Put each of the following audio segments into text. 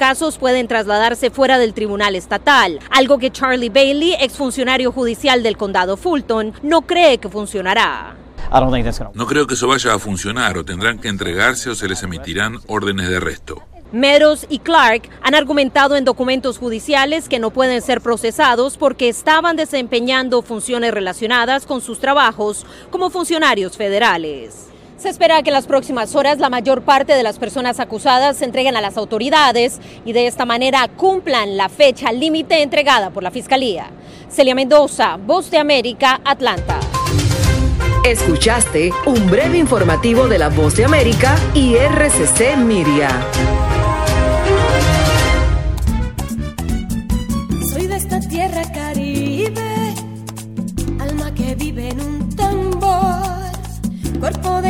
casos pueden trasladarse fuera del tribunal estatal, algo que Charlie Bailey, exfuncionario judicial del condado Fulton, no cree que funcionará. No creo que eso vaya a funcionar o tendrán que entregarse o se les emitirán órdenes de arresto. Meadows y Clark han argumentado en documentos judiciales que no pueden ser procesados porque estaban desempeñando funciones relacionadas con sus trabajos como funcionarios federales. Se espera que en las próximas horas la mayor parte de las personas acusadas se entreguen a las autoridades y de esta manera cumplan la fecha límite entregada por la Fiscalía. Celia Mendoza, Voz de América, Atlanta. Escuchaste un breve informativo de la Voz de América y RCC Miria.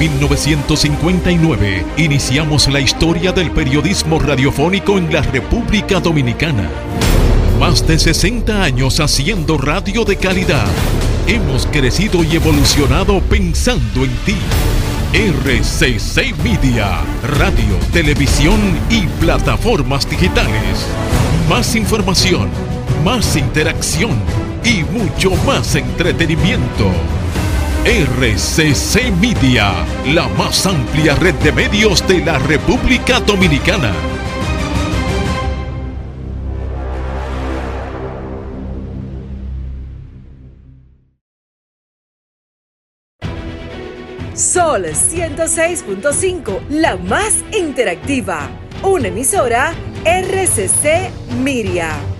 1959 iniciamos la historia del periodismo radiofónico en la República Dominicana. Más de 60 años haciendo radio de calidad. Hemos crecido y evolucionado pensando en ti. RCC Media, radio, televisión y plataformas digitales. Más información, más interacción y mucho más entretenimiento. RCC Media, la más amplia red de medios de la República Dominicana. Sol 106.5, la más interactiva. Una emisora RCC Miria.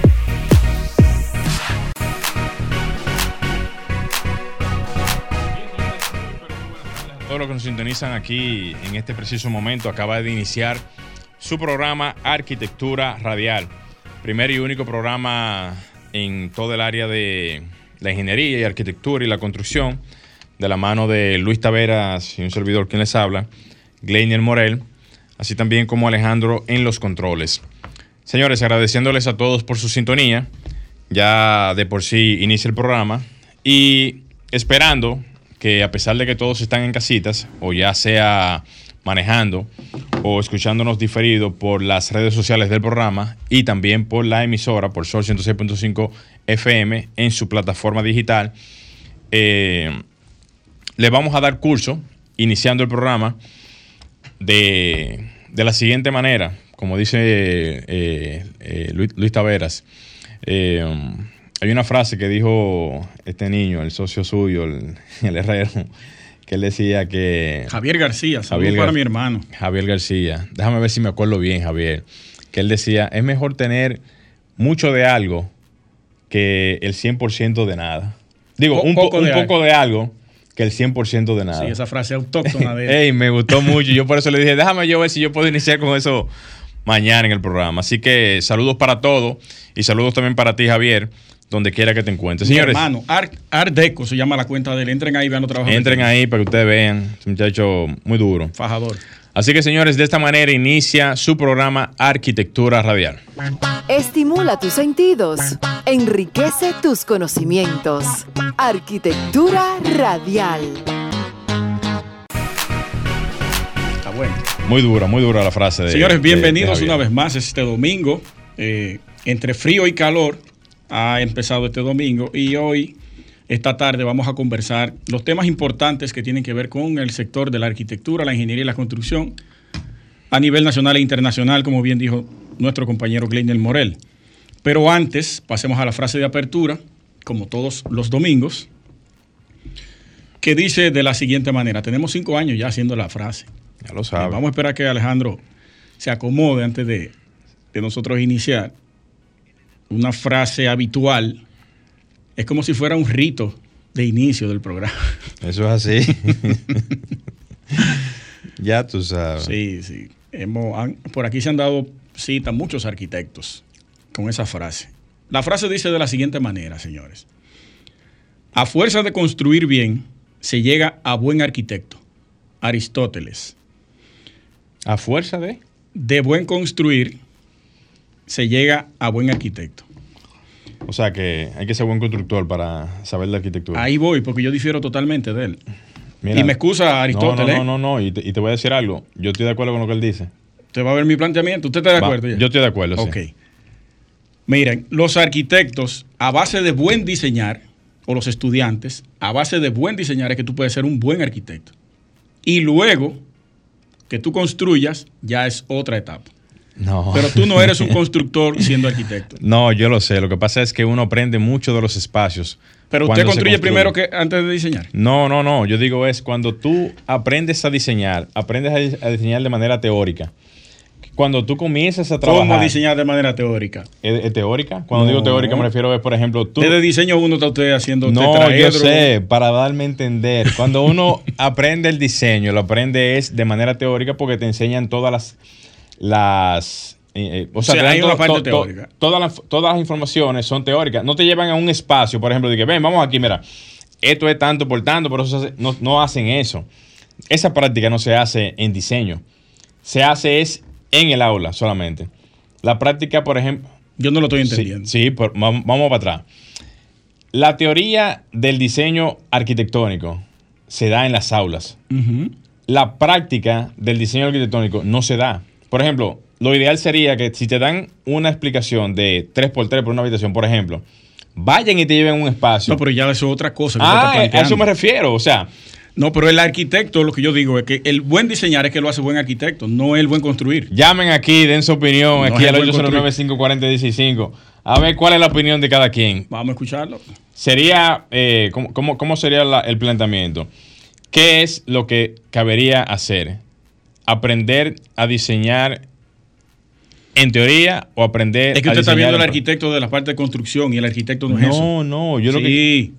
Todos los que nos sintonizan aquí en este preciso momento, acaba de iniciar su programa Arquitectura Radial. Primer y único programa en todo el área de la ingeniería y arquitectura y la construcción, de la mano de Luis Taveras y un servidor quien les habla, Gleinier Morel, así también como Alejandro en los controles. Señores, agradeciéndoles a todos por su sintonía, ya de por sí inicia el programa y esperando que a pesar de que todos están en casitas, o ya sea manejando o escuchándonos diferido por las redes sociales del programa y también por la emisora, por Sol 106.5 FM en su plataforma digital, eh, le vamos a dar curso, iniciando el programa, de, de la siguiente manera, como dice eh, eh, Luis, Taveras. Eh, hay una frase que dijo este niño, el socio suyo, el, el herrero, que él decía que... Javier García, saludos para mi hermano. Javier García. Déjame ver si me acuerdo bien, Javier. Que él decía, es mejor tener mucho de algo que el 100% de nada. Digo, Po- un, po- poco un de poco de algo que el 100% de nada. Sí, esa frase autóctona de él. Ey, me gustó mucho. Yo por eso le dije, déjame yo ver si yo puedo iniciar con eso mañana en el programa. Así que saludos para todos y saludos también para ti, Javier, donde quiera que te encuentres. Mi Señores, hermano, Art, Art Deco se llama la cuenta de él. Entren ahí, vean los trabajos. entren ahí para que ustedes vean. Es un muchacho muy duro. Fajador. Así que señores, de esta manera inicia su programa Arquitectura Radial. Estimula tus sentidos, enriquece tus conocimientos. Arquitectura radial. Está bueno. Muy dura, muy dura la frase de. Señores, bienvenidos de una vez más este domingo. Eh, entre frío y calor ha empezado este domingo y hoy, esta tarde, vamos a conversar los temas importantes que tienen que ver con el sector de la arquitectura, la ingeniería y la construcción a nivel nacional e internacional, como bien dijo nuestro compañero Gleinel Morel. Pero antes, pasemos a la frase de apertura, como todos los domingos, que dice de la siguiente manera. Tenemos cinco años ya haciendo la frase. Ya lo sabe. Vamos a esperar que Alejandro se acomode antes de, de nosotros iniciar. Una frase habitual es como si fuera un rito de inicio del programa. Eso es así. ya tú sabes. Sí, sí. Hemos- han- por aquí se han dado cita muchos arquitectos con esa frase. La frase dice de la siguiente manera, señores. A fuerza de construir bien, se llega a buen arquitecto. Aristóteles. A fuerza de. De buen construir, se llega a buen arquitecto. O sea que hay que ser buen constructor para saber de arquitectura. Ahí voy, porque yo difiero totalmente de él. Mira, y me excusa Aristóteles. No, no, no, no. Y, te, y te voy a decir algo. Yo estoy de acuerdo con lo que él dice. Usted va a ver mi planteamiento. ¿Usted está de Va, acuerdo? ya? yo estoy de acuerdo, sí. Ok. Miren, los arquitectos, a base de buen diseñar, o los estudiantes, a base de buen diseñar, es que tú puedes ser un buen arquitecto. Y luego que tú construyas, ya es otra etapa. No. Pero tú no eres un constructor siendo arquitecto. No, yo lo sé. Lo que pasa es que uno aprende mucho de los espacios. Pero usted construye primero que antes de diseñar. No, no, no. Yo digo es cuando tú aprendes a diseñar, aprendes a, dis- a diseñar de manera teórica. Cuando tú comienzas a trabajar. ¿Cómo diseñar de manera teórica? ¿Es, es teórica? Cuando No. digo teórica me refiero a, por ejemplo, tú. Desde diseño uno está usted haciendo No, yo tetraedro. sé, para darme a entender. Cuando uno aprende el diseño, lo aprende es de manera teórica porque te enseñan todas las. Las eh, eh, o sea, sea, te dan hay una parte to- to- teórica. todas, las, todas las informaciones son teóricas. No te llevan a un espacio, por ejemplo, de que ven, vamos aquí, mira, esto es tanto por tanto, pero eso hace- no, no hacen eso. Esa práctica no se hace en diseño. Se hace es en el aula solamente. La práctica, por ejemplo. Yo no lo estoy entendiendo. Sí, por- vam- vamos para atrás. La teoría del diseño arquitectónico se da en las aulas. La práctica del diseño arquitectónico no se da. Por ejemplo, lo ideal sería que si te dan una explicación de 3x3 por una habitación, por ejemplo, vayan y te lleven un espacio. No, pero ya eso es otra cosa. que ah, a eso me refiero. O sea, No, pero el arquitecto, lo que yo digo es que el buen diseñar es que lo hace buen arquitecto, no el buen construir. llamen aquí, den su opinión No aquí al buen 809-540-165. A ver cuál es la opinión de cada quien. Vamos a escucharlo. sería, eh, ¿cómo, cómo- cómo sería la- el planteamiento? ¿Qué es lo que cabería hacer? ¿Aprender a diseñar en teoría o aprender Es que a usted está diseñar viendo el arquitecto de la parte de construcción y el arquitecto no, es eso. No, no, yo lo que sí,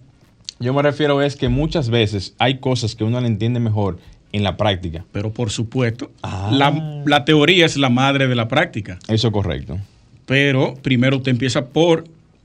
yo me refiero es que muchas veces hay cosas que uno le entiende mejor en la práctica. pero por supuesto, Ah. la, la teoría es la madre de la práctica. Eso es correcto. Pero primero usted empieza por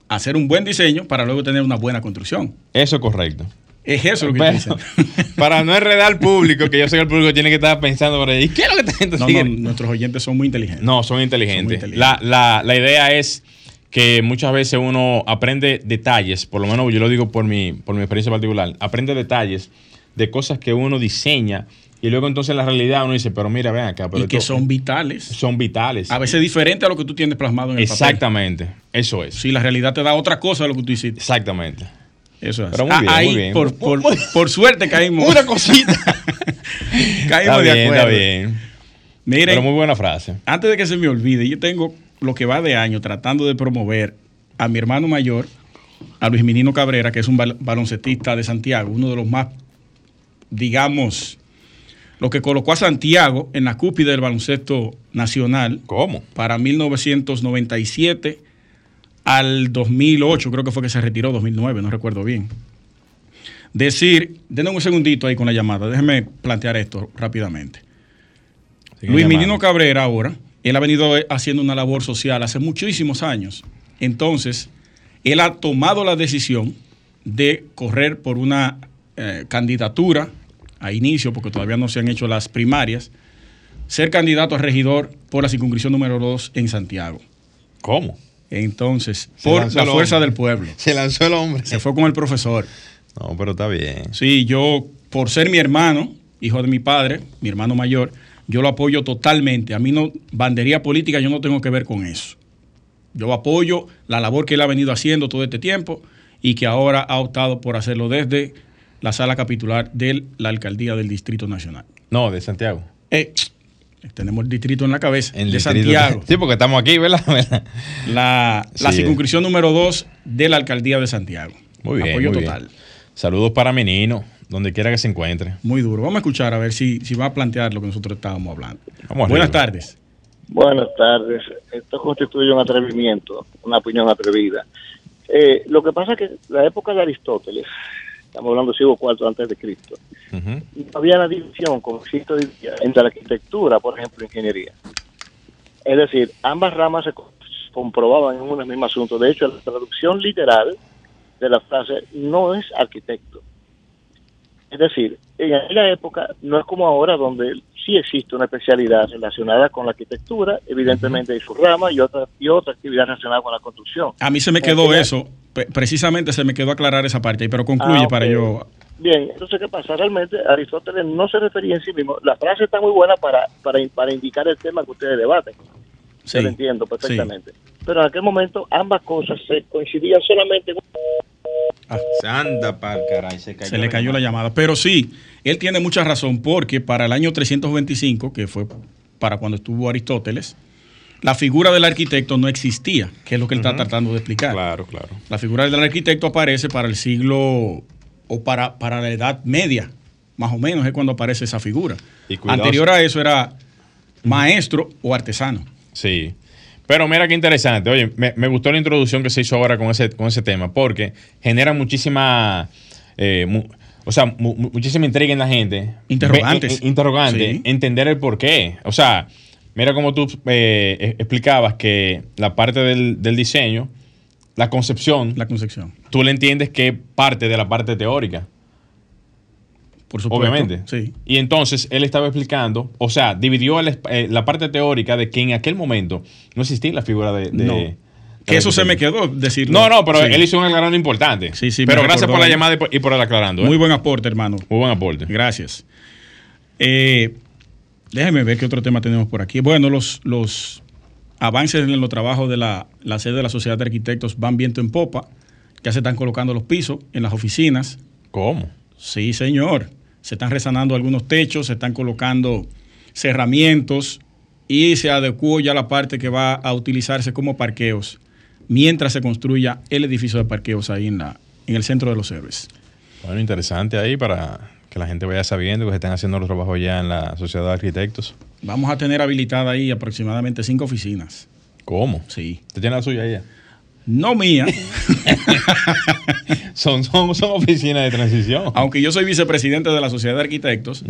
hacer un buen diseño para luego tener una buena construcción. Eso es correcto. Es eso lo que Pero, para no enredar al público, que yo sé que el público tiene que estar pensando por ahí, ¿y qué es lo que está haciendo? No, no, nuestros oyentes son muy inteligentes. No, son inteligentes. Son muy inteligentes. La, la- la idea es que muchas veces uno aprende detalles, por lo menos yo lo digo por mi, por mi experiencia particular, aprende detalles de cosas que uno diseña y luego entonces en la realidad uno dice, pero mira, ven acá, pero y que esto- son vitales. son vitales. A veces diferente a lo que tú tienes plasmado en el papel. Exactamente, eso es. Si la realidad te da otra cosa de lo que tú hiciste. Exactamente. Eso es. Pero muy Ah, bien, ahí, muy bien. Por, por- por suerte caímos. Una cosita. caímos está de acuerdo. está bien. Miren, Pero muy buena frase. antes de que se me olvide, yo tengo lo que va de año tratando de promover a mi hermano mayor, a Luis Minino Cabrera, que es un bal- baloncetista de Santiago, uno de los más, digamos, lo que colocó a Santiago en la cúpide del baloncesto nacional ¿Cómo? para 1997 al 2008, creo que fue que se retiró, 2009, no recuerdo bien. Decir, denme un segundito ahí con la llamada, déjeme plantear esto rápidamente. Luis. Minino Cabrera ahora, él ha venido haciendo una labor social hace muchísimos años. Entonces, él ha tomado la decisión de correr por una eh, candidatura a inicio, porque todavía no se han hecho las primarias, ser candidato a regidor por la circunscripción número 2 en Santiago. ¿Cómo? Entonces, Se por la fuerza del pueblo. Se lanzó el hombre. Se fue con el profesor. No, pero está bien. Sí, yo, por ser mi hermano, hijo de mi padre, mi hermano mayor, yo lo apoyo totalmente. A mí no, bandería política, yo no tengo que ver con eso. Yo apoyo la labor que él ha venido haciendo todo este tiempo y que ahora ha optado por hacerlo desde la sala capitular de la alcaldía del Distrito Nacional. No, de Santiago. Eh, tenemos el distrito en la cabeza, El de distrito- Santiago. Sí, porque estamos aquí, ¿verdad? La, la Sí. circunscripción número 2 de la alcaldía de Santiago. Muy bien. Apoyo muy total. bien. Saludos para Menino, donde quiera que se encuentre. Muy duro. Vamos a escuchar a ver si, si va a plantear lo que nosotros estábamos hablando. Vamos Buenas arriba. tardes. Buenas tardes. Esto constituye un atrevimiento, una opinión atrevida. Eh, lo que pasa es que la época de Aristóteles, estamos hablando del siglo IV antes de Cristo, no había la división, como existe hoy día, entre la arquitectura, por ejemplo, e ingeniería. Es decir, ambas ramas se co- comprobaban en un mismo asunto. De hecho, la traducción literal de la frase no es arquitecto. Es decir, en aquella época no es como ahora donde sí existe una especialidad relacionada con la arquitectura, evidentemente hay su rama y otra y otra actividad relacionada con la construcción. A mí se me quedó eso, precisamente se me quedó aclarar esa parte, ahí, pero concluye Ah, para yo... Bien, entonces, ¿qué pasa? Realmente Aristóteles no se refería en sí mismo. La frase está muy buena para, para, para indicar el tema que ustedes debaten. Sí, Yo lo entiendo perfectamente. Pero en aquel momento ambas cosas se coincidían solamente en Se anda para caray, se cayó. Se le cayó la llamada. Pero sí, él tiene mucha razón porque para el año 325, que fue para cuando estuvo Aristóteles, la figura del arquitecto no existía, que es lo que él está tratando de explicar. Claro, claro. La figura del arquitecto aparece para el siglo o para, para la Edad Media, más o menos es cuando aparece esa figura. Y Anterior a eso era maestro o artesano. Sí. Pero mira qué interesante. Oye, me, me gustó la introducción que se hizo ahora con ese, con ese tema, porque genera muchísima. eh, mu- o sea, mu- mu- muchísima intriga en la gente. Interrogantes. Ve- eh, interrogante. Sí. Entender el por qué. O sea, mira como tú eh, eh, explicabas que la parte del, del diseño, la concepción, La concepción. tú le entiendes que parte de la parte teórica. Por supuesto. Obviamente. Sí. Y entonces él estaba explicando, o sea, dividió el eh, la parte teórica de que en aquel momento no existía la figura de. de- No. Que eso se me quedó decirlo. No, no, pero Sí. él hizo un aclarando importante. Sí, sí, Pero gracias por la llamada y por, y por el aclarando. ¿eh? Muy buen aporte, hermano. Muy buen aporte. Gracias. Eh, déjeme ver qué otro tema tenemos por aquí. Bueno, los, los avances en los trabajos de la, la sede de la Sociedad de Arquitectos van viento en popa. Ya se están colocando los pisos en las oficinas. ¿Cómo? Sí, señor. Se están resanando algunos techos, se están colocando cerramientos y se adecuó ya la parte que va a utilizarse como parqueos mientras se construya el edificio de parqueos ahí en, la, en el centro de los héroes. Bueno, interesante ahí para que la gente vaya sabiendo que se están haciendo los trabajos ya en la Sociedad de Arquitectos. Vamos a tener habilitada ahí aproximadamente cinco oficinas. ¿Cómo? Sí. ¿Usted tiene la suya ya? No mía, Son, son, son oficinas de transición. aunque yo soy vicepresidente de la Sociedad de Arquitectos,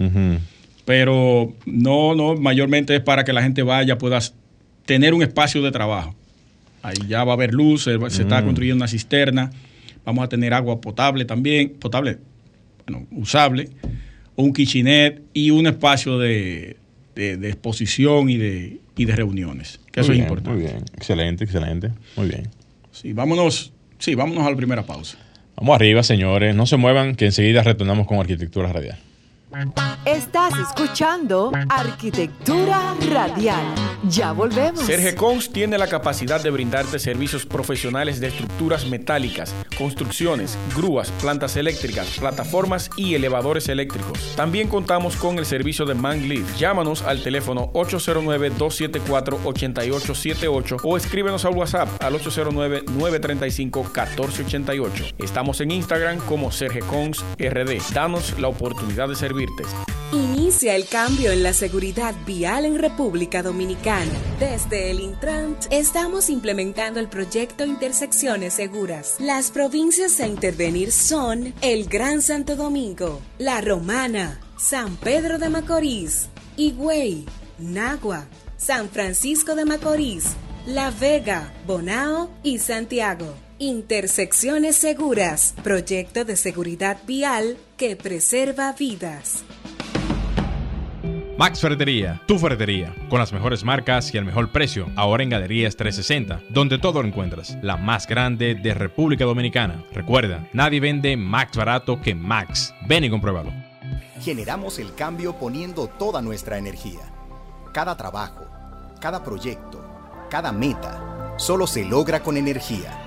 pero no, no, mayormente es para que la gente vaya, pueda tener un espacio de trabajo. Ahí ya va a haber luz, se está Mm. construyendo una cisterna, vamos a tener agua potable también, potable, bueno, usable, un kitchenet y un espacio de, de- de exposición y de, y de reuniones, que eso es importante. Muy bien. Excelente, excelente. Muy bien. Sí, vámonos, sí, vámonos a la primera pausa. Vamos arriba, señores. No se muevan, que enseguida retornamos con Arquitectura Radial. Estás escuchando Arquitectura Radial. Ya volvemos. Sergecons tiene la capacidad de brindarte servicios profesionales de estructuras metálicas, construcciones, grúas, plantas eléctricas, plataformas y elevadores eléctricos. También contamos con el servicio de Manglift. Llámanos al teléfono 809-274-8878 o escríbenos al WhatsApp al 809-935-1488. Estamos en Instagram como Sergecons RD. Danos la oportunidad de Inicia el cambio en la seguridad vial en República Dominicana. Desde el Intrant estamos implementando el proyecto Intersecciones Seguras. Las provincias a intervenir son el Gran Santo Domingo, La Romana, San Pedro de Macorís, Higüey, Nagua, San Francisco de Macorís, La Vega, Bonao y Santiago. Intersecciones Seguras, proyecto de seguridad vial que preserva vidas. Max Ferretería, tu ferretería, con las mejores marcas y el mejor precio, ahora en Galerías 360, donde todo lo encuentras, la más grande de República Dominicana. Recuerda, nadie vende más barato que Max. Ven y compruébalo. Generamos el cambio poniendo toda nuestra energía. Cada trabajo, cada proyecto, cada meta, solo se logra con energía.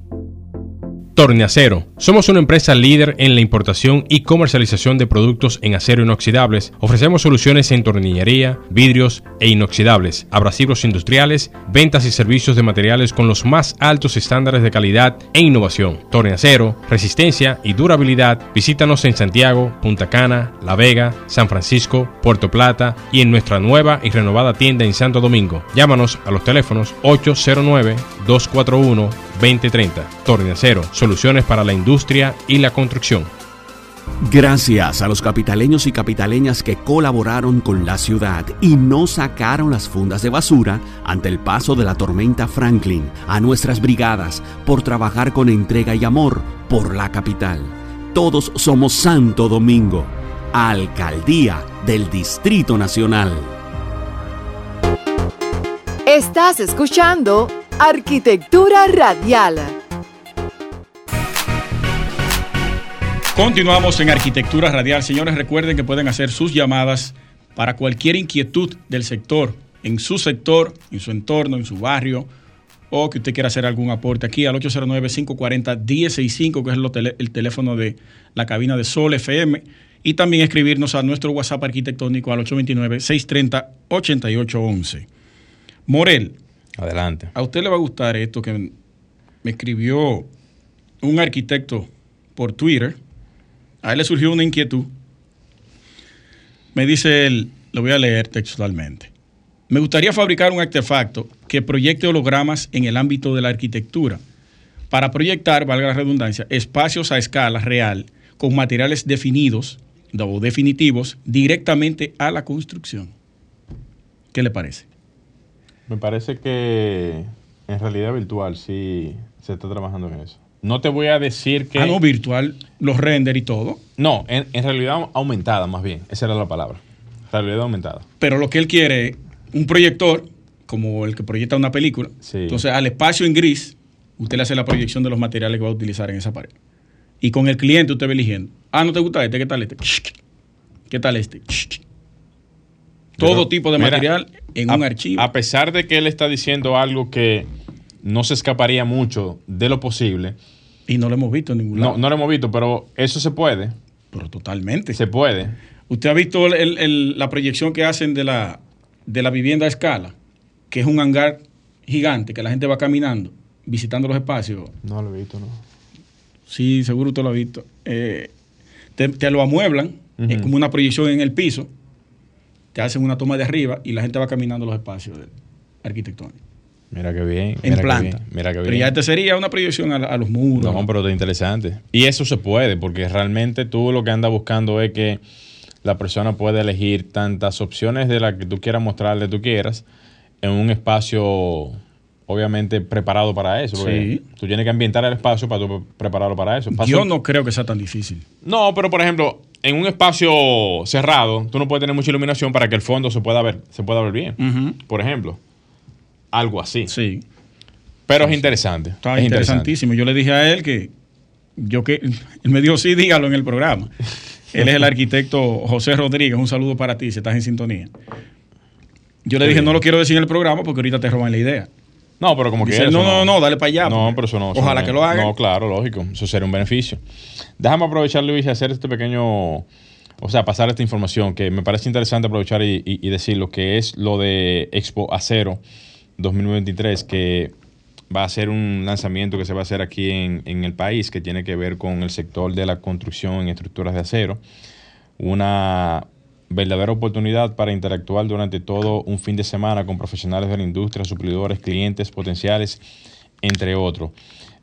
Torneacero. Somos una empresa líder en la importación y comercialización de productos en acero inoxidables. Ofrecemos soluciones en tornillería, vidrios e inoxidables, abrasivos industriales, ventas y servicios de materiales con los más altos estándares de calidad e innovación. Torneacero, resistencia y durabilidad. Visítanos en Santiago, Punta Cana, La Vega, San Francisco, Puerto Plata y en nuestra nueva y renovada tienda en Santo Domingo. Llámanos a los teléfonos 809 241 2030. Torneacero, soluciones para la industria y la construcción. Gracias a los capitaleños y capitaleñas que colaboraron con la ciudad y no sacaron las fundas de basura ante el paso de la tormenta Franklin, a nuestras brigadas por trabajar con entrega y amor por la capital. Todos somos Santo Domingo, Alcaldía del Distrito Nacional. Estás escuchando Arquitectura Radial. Continuamos en Arquitectura Radial. Señores, recuerden que pueden hacer sus llamadas para cualquier inquietud del sector, en su sector, en su entorno, en su barrio, o que usted quiera hacer algún aporte aquí al 809-540-1065, que es el teléfono de la cabina de Sol FM, y también escribirnos a nuestro WhatsApp arquitectónico al 829-630-8811. Morel, Adelante. A usted le va a gustar esto que me escribió un arquitecto por Twitter. A él le surgió una inquietud. Me dice él, lo voy a leer textualmente. Me gustaría fabricar un artefacto que proyecte hologramas en el ámbito de la arquitectura para proyectar, valga la redundancia, espacios a escala real con materiales definidos o definitivos directamente a la construcción. ¿Qué le parece? Me parece que en realidad virtual sí se está trabajando en eso. No te voy a decir que. Ah, no, virtual, los render y todo. No, en, realidad aumentada más bien. Esa era la palabra. Realidad aumentada. Pero lo que él quiere, un proyector, como el que proyecta una película. Entonces, al espacio en gris, usted le hace la proyección de los materiales que va a utilizar en esa pared. Y con el cliente usted va eligiendo. Ah, ¿no te gusta este? ¿Qué tal este? ¿Qué tal este? Todo tipo de material en un archivo. A pesar de que él está diciendo algo que no se escaparía mucho de lo posible. Y no lo hemos visto en ningún lado. No, no lo hemos visto, pero eso se puede. Pero totalmente. Se puede. ¿Usted ha visto la proyección que hacen de la, de la vivienda a escala? Que es un hangar gigante que la gente va caminando, visitando los espacios. No lo he visto, no. Sí, seguro usted lo ha visto. Eh, te, lo amueblan, es como una proyección en el piso te hacen una toma de arriba y la gente va caminando los espacios arquitectónicos. Mira qué bien. En planta. Mira qué bien. Pero ya este sería una proyección a, los muros. No, pero es interesante. Y eso se puede, porque realmente tú lo que andas buscando es que la persona pueda elegir tantas opciones de las que tú quieras mostrarle, tú quieras, en un espacio obviamente preparado para eso. sí. tú tienes que ambientar el espacio para tú prepararlo para eso. Yo no creo que sea tan difícil. No, pero por ejemplo, en un espacio cerrado, tú no puedes tener mucha iluminación para que el fondo se pueda ver, se pueda ver bien. Por ejemplo, algo así. Sí. Pero es interesante. Está interesantísimo. Yo le dije a él que yo que él me dijo sí, dígalo en el programa. él es el arquitecto José Rodríguez. Un saludo para ti si estás en sintonía. Yo le dije, no lo quiero decir en el programa porque ahorita te roban la idea. No, pero como que. no, no, no, dale para allá. No, pero eso no. Ojalá que lo haga. No, claro, lógico. Eso sería un beneficio. Déjame aprovechar, Luis, y hacer este pequeño. O sea, pasar esta información que me parece interesante aprovechar y, decir lo que es lo de Expo Acero 2023, que va a ser un lanzamiento que se va a hacer aquí en, en el país, que tiene que ver con el sector de la construcción en estructuras de acero. Una verdadera oportunidad para interactuar durante todo un fin de semana con profesionales de la industria, suplidores, clientes potenciales, entre otros.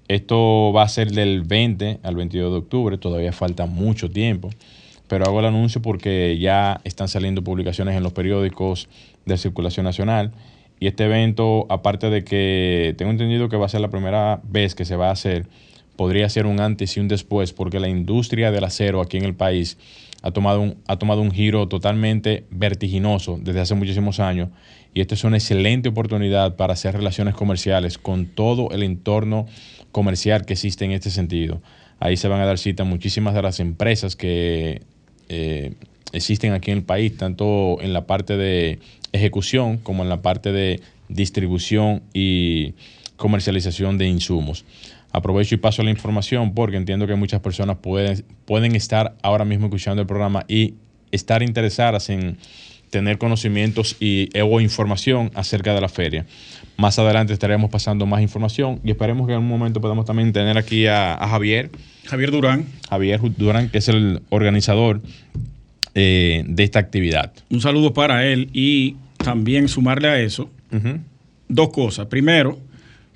Esto va a ser del 20 al 22 de octubre, todavía falta mucho tiempo, pero hago el anuncio porque ya están saliendo publicaciones en los periódicos de circulación nacional y este evento, aparte de que tengo entendido que va a ser la primera vez que se va a hacer, podría ser un antes y un después porque la industria del acero aquí en el país ha tomado un, ha tomado un giro totalmente vertiginoso desde hace muchísimos años y esta es una excelente oportunidad para hacer relaciones comerciales con todo el entorno comercial que existe en este sentido. Ahí se van a dar cita muchísimas de las empresas que eh, existen aquí en el país, tanto en la parte de ejecución como en la parte de distribución y comercialización de insumos. Aprovecho y paso la información porque entiendo que muchas personas pueden, pueden estar ahora mismo escuchando el programa y estar interesadas en tener conocimientos y, o información acerca de la feria. Más adelante estaremos pasando más información y esperemos que en un momento podamos también tener aquí a, Javier. Javier Durán. Javier Durán, que es el organizador eh, de esta actividad. Un saludo para él y también sumarle a eso dos cosas. Primero,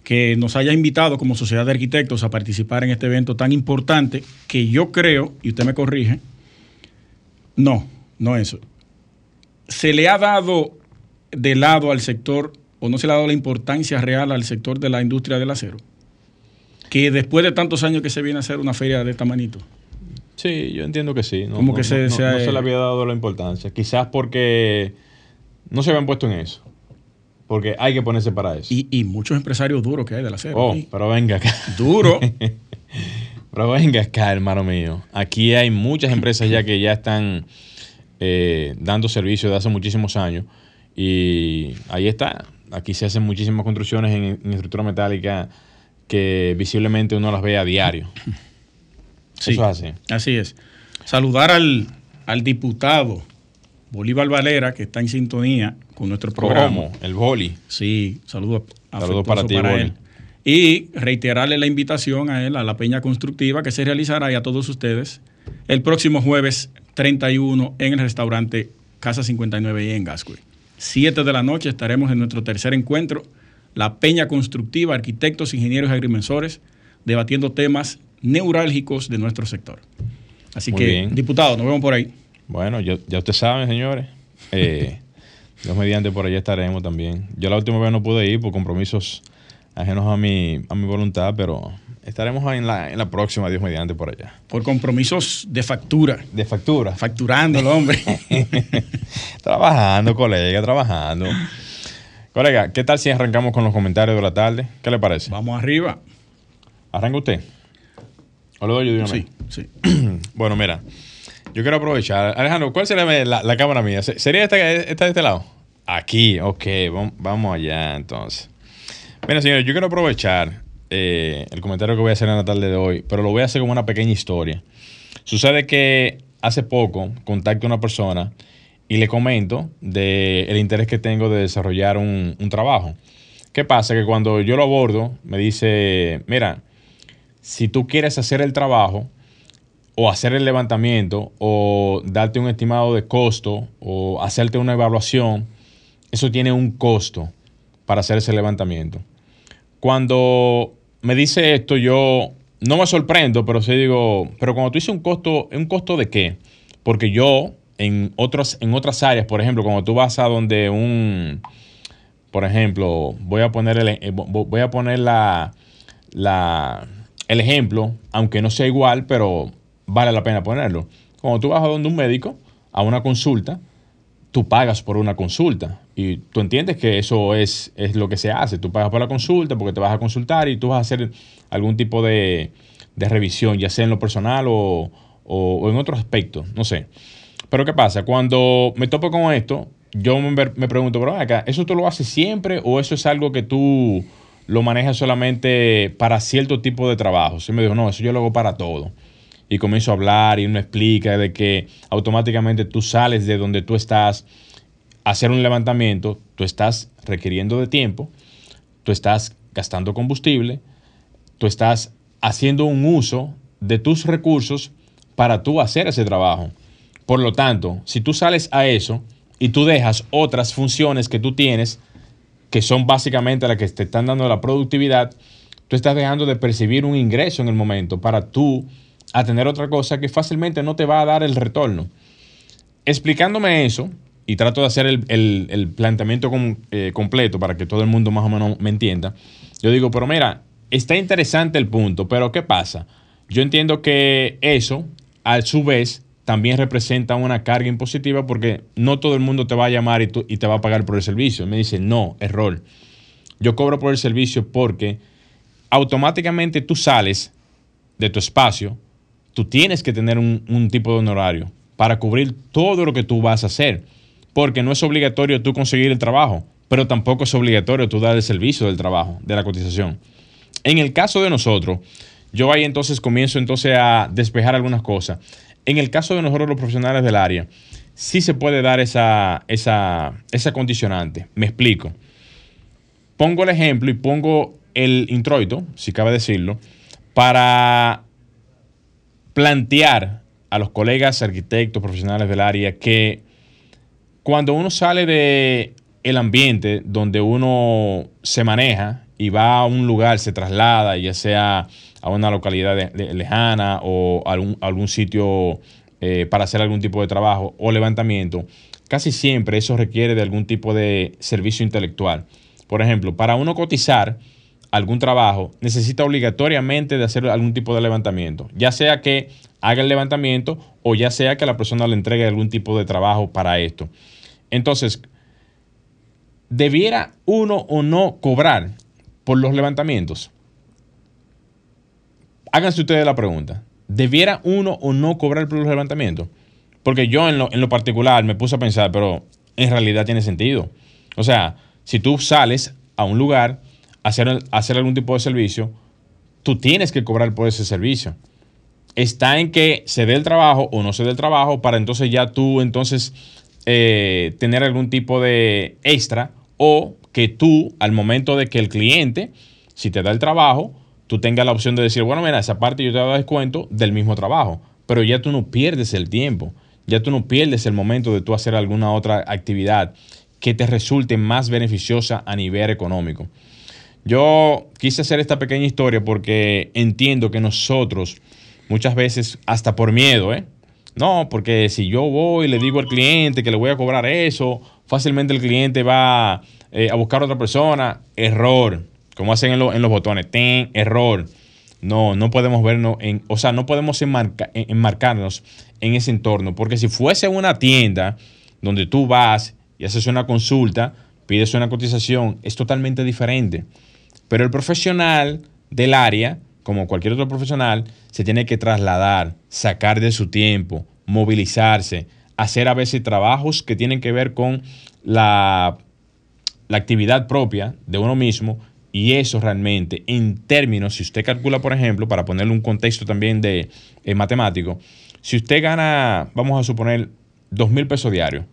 que nos haya invitado como sociedad de arquitectos a participar en este evento tan importante que yo creo, y usted me corrige, no, no eso. Se le ha dado de lado al sector, o no se le ha dado la importancia real al sector de la industria del acero, que después de tantos años que se viene a hacer una feria de esta manito. Sí, yo entiendo que sí. No, como que se, no se le había dado la importancia. Quizás porque no se habían puesto en eso. Porque hay que ponerse para eso. Y, muchos empresarios duros que hay de la serie. Oh, pero venga acá. Duro. pero venga acá, hermano mío. Aquí hay muchas empresas ya que ya están eh, dando servicio de hace muchísimos años. Y ahí está. Aquí se hacen muchísimas construcciones en, estructura metálica que visiblemente uno las ve a diario. Sí, Eso es así. Así es. Saludar al, al diputado Bolívar Valera, que está en sintonía con nuestro programa. El boli. Sí, saludos saludo para ti, para él. Y reiterarle la invitación a él, a la Peña Constructiva, que se realizará y a todos ustedes el próximo jueves 31 en el restaurante Casa 59 y en Gascue. Siete de la noche estaremos en nuestro tercer encuentro, la Peña Constructiva, arquitectos, ingenieros y agrimensores, debatiendo temas neurálgicos de nuestro sector. Así que, diputado, nos vemos por ahí. Bueno, ya ustedes saben, señores. Eh, Dios mediante por allá estaremos también. Yo la última vez no pude ir por compromisos ajenos a mi, a mi voluntad, pero estaremos en la, en la próxima, Dios mediante, por allá. Por compromisos de factura. De factura. Facturando el hombre. trabajando, colega, trabajando. Colega, ¿qué tal si arrancamos con los comentarios de la tarde? ¿Qué le parece? Vamos arriba. ¿Arranca usted? ¿O lo doy yo de una Sí, sí. bueno, mira. Yo quiero aprovechar. Alejandro, ¿cuál sería la, cámara mía? ¿Sería esta, esta, de este lado? Aquí, ok, vamos allá entonces. Mira, señores, yo quiero aprovechar eh, el comentario que voy a hacer en la tarde de hoy, pero lo voy a hacer como una pequeña historia. Sucede que hace poco contacto a una persona y le comento del el interés que tengo de desarrollar un, un trabajo. ¿Qué pasa? Que cuando yo lo abordo, me dice, mira, si tú quieres hacer el trabajo, o hacer el levantamiento o darte un estimado de costo o hacerte una evaluación, eso tiene un costo para hacer ese levantamiento. Cuando me dice esto, yo no me sorprendo, pero sí digo, pero cuando tú dices un costo, ¿un costo de qué? Porque yo en otras, en otras áreas, por ejemplo, cuando tú vas a donde un, por ejemplo, voy a poner el, eh, voy a poner la, la, el ejemplo, aunque no sea igual, pero vale la pena ponerlo. Cuando tú vas a donde un médico, a una consulta, tú pagas por una consulta. Y tú entiendes que eso es, es lo que se hace. Tú pagas por la consulta porque te vas a consultar y tú vas a hacer algún tipo de, revisión, ya sea en lo personal o, en otros aspectos, no sé. Pero ¿qué pasa? Cuando me topo con esto, yo me, me pregunto, pero acá, ¿eso tú lo haces siempre o eso es algo que tú lo manejas solamente para cierto tipo de trabajo? Y me dijo, no, eso yo lo hago para todo y comienzo a hablar y uno explica de que automáticamente tú sales de donde tú estás hacer un levantamiento, tú estás requiriendo de tiempo, tú estás gastando combustible, tú estás haciendo un uso de tus recursos para tú hacer ese trabajo. Por lo tanto, si tú sales a eso y tú dejas otras funciones que tú tienes, que son básicamente las que te están dando la productividad, tú estás dejando de percibir un ingreso en el momento para tú tener otra cosa que fácilmente no te va a dar el retorno. Explicándome eso, y trato de hacer el, planteamiento eh, completo para que todo el mundo más o menos me entienda, yo digo, pero mira, está interesante el punto, pero ¿qué pasa? Yo entiendo que eso, a su vez, también representa una carga impositiva porque no todo el mundo te va a llamar y, y te va a pagar por el servicio. Me dice, no, error. Yo cobro por el servicio porque automáticamente tú sales de tu espacio, tú tienes que tener un, tipo de honorario para cubrir todo lo que tú vas a hacer. Porque no es obligatorio tú conseguir el trabajo, pero tampoco es obligatorio tú dar el servicio del trabajo, de la cotización. En el caso de nosotros, yo ahí entonces comienzo entonces a despejar algunas cosas. En el caso de nosotros los profesionales del área, sí se puede dar esa, esa, esa condicionante. Me explico. Pongo el ejemplo y pongo el introito, si cabe decirlo, para plantear a los colegas arquitectos profesionales del área que cuando uno sale de el ambiente donde uno se maneja y va a un lugar, se traslada, ya sea a una localidad lejana o algún, algún sitio eh, para hacer algún tipo de trabajo o levantamiento, casi siempre eso requiere de algún tipo de servicio intelectual. Por ejemplo, para uno cotizar algún trabajo, necesita obligatoriamente de hacer algún tipo de levantamiento, ya sea que haga el levantamiento o ya sea que la persona le entregue algún tipo de trabajo para esto. Entonces, ¿debiera uno o no cobrar por los levantamientos? Háganse ustedes la pregunta. ¿Debiera uno o no cobrar por los levantamientos? Porque yo en lo, particular me puse a pensar, pero en realidad tiene sentido. O sea, si tú sales a un lugar hacer, hacer algún tipo de servicio, tú tienes que cobrar por ese servicio. Está en que se dé el trabajo o no se dé el trabajo para entonces ya tú entonces eh, tener algún tipo de extra o que tú al momento de que el cliente, si te da el trabajo, tú tengas la opción de decir, bueno, mira, esa parte yo te doy descuento del mismo trabajo, pero ya tú no pierdes el tiempo, ya tú no pierdes el momento de tú hacer alguna otra actividad que te resulte más beneficiosa a nivel económico. Yo quise hacer esta pequeña historia porque entiendo que nosotros muchas veces, hasta por miedo, ¿eh? No, porque si yo voy y le digo al cliente que le voy a cobrar eso, fácilmente el cliente va eh, a buscar a otra persona. Error como hacen en, los botones, ten, error. No, no podemos vernos en, o sea, no podemos enmarcarnos en ese entorno, porque si fuese una tienda donde tú vas y haces una consulta, pides una cotización, es totalmente diferente. Pero el profesional del área, como cualquier otro profesional, se tiene que trasladar, sacar de su tiempo, movilizarse, hacer a veces trabajos que tienen que ver con la, la actividad propia de uno mismo y eso realmente, en términos, si usted calcula, por ejemplo, para ponerle un contexto también de eh, matemático, si usted gana, vamos a suponer, dos mil pesos diarios,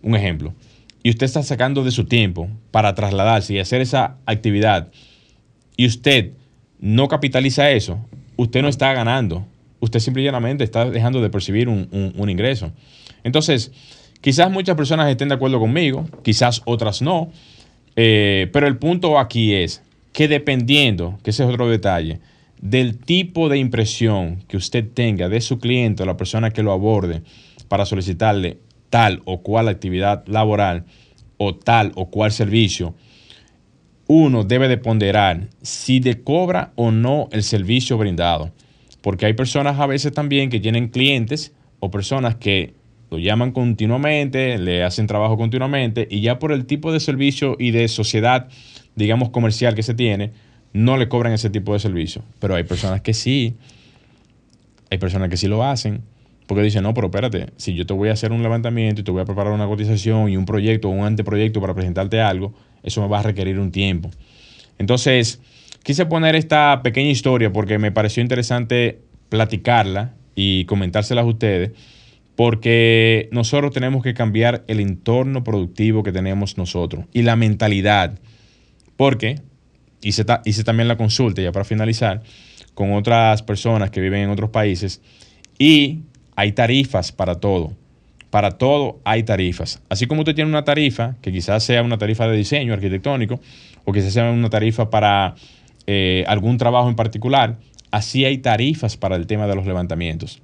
un ejemplo, y usted está sacando de su tiempo para trasladarse y hacer esa actividad, y usted no capitaliza eso, usted no está ganando. Usted simplemente está dejando de percibir un, ingreso. Entonces, quizás muchas personas estén de acuerdo conmigo, quizás otras no. Eh, pero el punto aquí es que dependiendo, que ese es otro detalle, del tipo de impresión que usted tenga de su cliente o la persona que lo aborde para solicitarle tal o cual actividad laboral o tal o cual servicio, uno debe de ponderar si le cobra o no el servicio brindado. Porque hay personas a veces también que tienen clientes o personas que lo llaman continuamente, le hacen trabajo continuamente y ya por el tipo de servicio y de sociedad, digamos, comercial que se tiene, no le cobran ese tipo de servicio. Pero hay personas que sí, hay personas que sí lo hacen, porque dicen, no, pero espérate, si yo te voy a hacer un levantamiento y te voy a preparar una cotización y un proyecto o un anteproyecto para presentarte algo, eso me va a requerir un tiempo. Entonces, quise poner esta pequeña historia porque me pareció interesante platicarla y comentárselas a ustedes porque nosotros tenemos que cambiar el entorno productivo que tenemos nosotros y la mentalidad. Porque hice, hice también la consulta, ya para finalizar, con otras personas que viven en otros países y hay tarifas para todo. Para todo hay tarifas. Así como usted tiene una tarifa, que quizás sea una tarifa de diseño arquitectónico, o quizás sea una tarifa para eh, algún trabajo en particular, así hay tarifas para el tema de los levantamientos.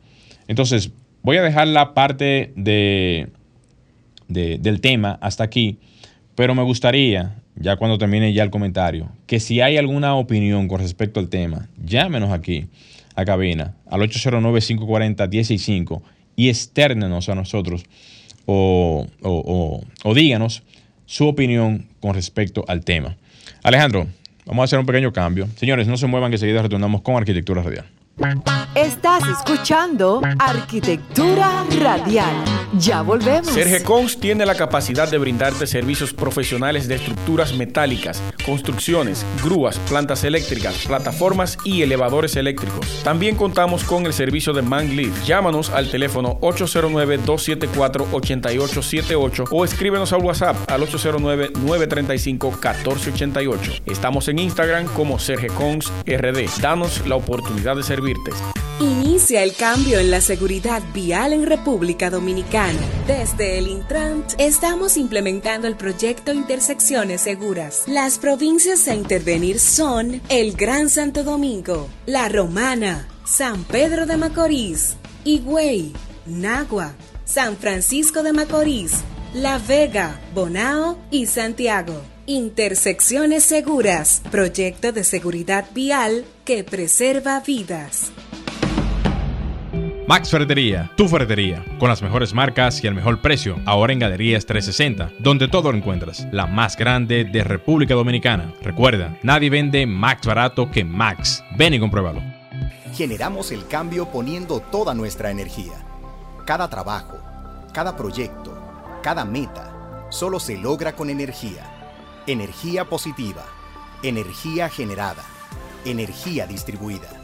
Entonces, voy a dejar la parte de, del tema hasta aquí, pero me gustaría, ya cuando termine ya el comentario, que si hay alguna opinión con respecto al tema, llámenos aquí a cabina al 809-540-165 y externenos a nosotros o, o díganos su opinión con respecto al tema. Alejandro, vamos a hacer un pequeño cambio. Señores, no se muevan que seguida retornamos con Arquitectura Radial. Estás escuchando Arquitectura Radial. Ya volvemos. Serge Cons tiene la capacidad de brindarte servicios profesionales de estructuras metálicas, construcciones, grúas, plantas eléctricas, plataformas y elevadores eléctricos. También contamos con el servicio de Manglift. Llámanos al teléfono 809-274-8878 o escríbenos al WhatsApp al 809-935-1488. Estamos en Instagram como Serge Cons RD. Danos la oportunidad de servir Inicia el cambio en la seguridad vial en República Dominicana. Desde el Intrant estamos implementando el proyecto Intersecciones Seguras. Las provincias a intervenir son el Gran Santo Domingo, La Romana, San Pedro de Macorís, Higüey, Nagua, San Francisco de Macorís, La Vega, Bonao y Santiago. Intersecciones Seguras, proyecto de seguridad vial que preserva vidas. Max Ferretería, tu ferretería, con las mejores marcas y el mejor precio, ahora en Galerías 360, donde todo lo encuentras, la más grande de República Dominicana. Recuerda, nadie vende más barato que Max. Ven y compruébalo. Generamos el cambio poniendo toda nuestra energía. Cada trabajo, cada proyecto, cada meta, solo se logra con energía. Energía positiva, energía generada, energía distribuida.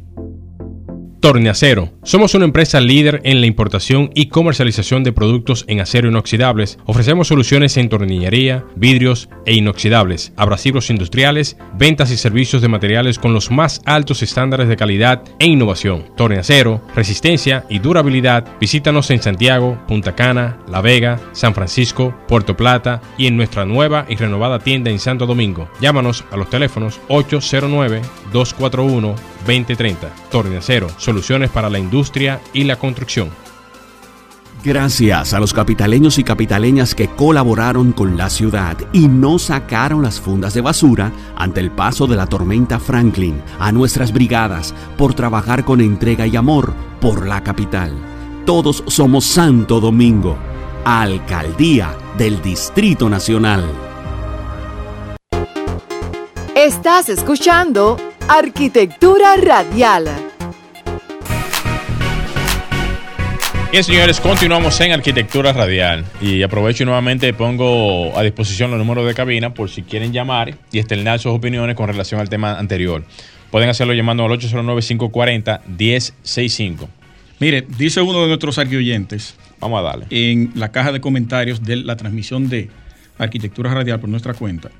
Torneacero. Somos una empresa líder en la importación y comercialización de productos en acero inoxidables. Ofrecemos soluciones en tornillería, vidrios e inoxidables, abrasivos industriales, ventas y servicios de materiales con los más altos estándares de calidad e innovación. Torneacero, resistencia y durabilidad. Visítanos en Santiago, Punta Cana, La Vega, San Francisco, Puerto Plata y en nuestra nueva y renovada tienda en Santo Domingo. Llámanos a los teléfonos 809 241 2030. Torneacero, soluciones para la industria y la construcción. Gracias a los capitaleños y capitaleñas que colaboraron con la ciudad y no sacaron las fundas de basura ante el paso de la tormenta Franklin, a nuestras brigadas por trabajar con entrega y amor por la capital. Todos somos Santo Domingo, Alcaldía del Distrito Nacional. Estás escuchando Arquitectura Radial. Bien, señores, continuamos en Arquitectura Radial. Y aprovecho y nuevamente pongo a disposición los números de cabina por si quieren llamar y externar sus opiniones con relación al tema anterior. Pueden hacerlo llamando al 809-540-1065. Mire, dice uno de nuestros arquioyentes. Vamos a darle. En la caja de comentarios de la transmisión de Arquitectura Radial por nuestra cuenta.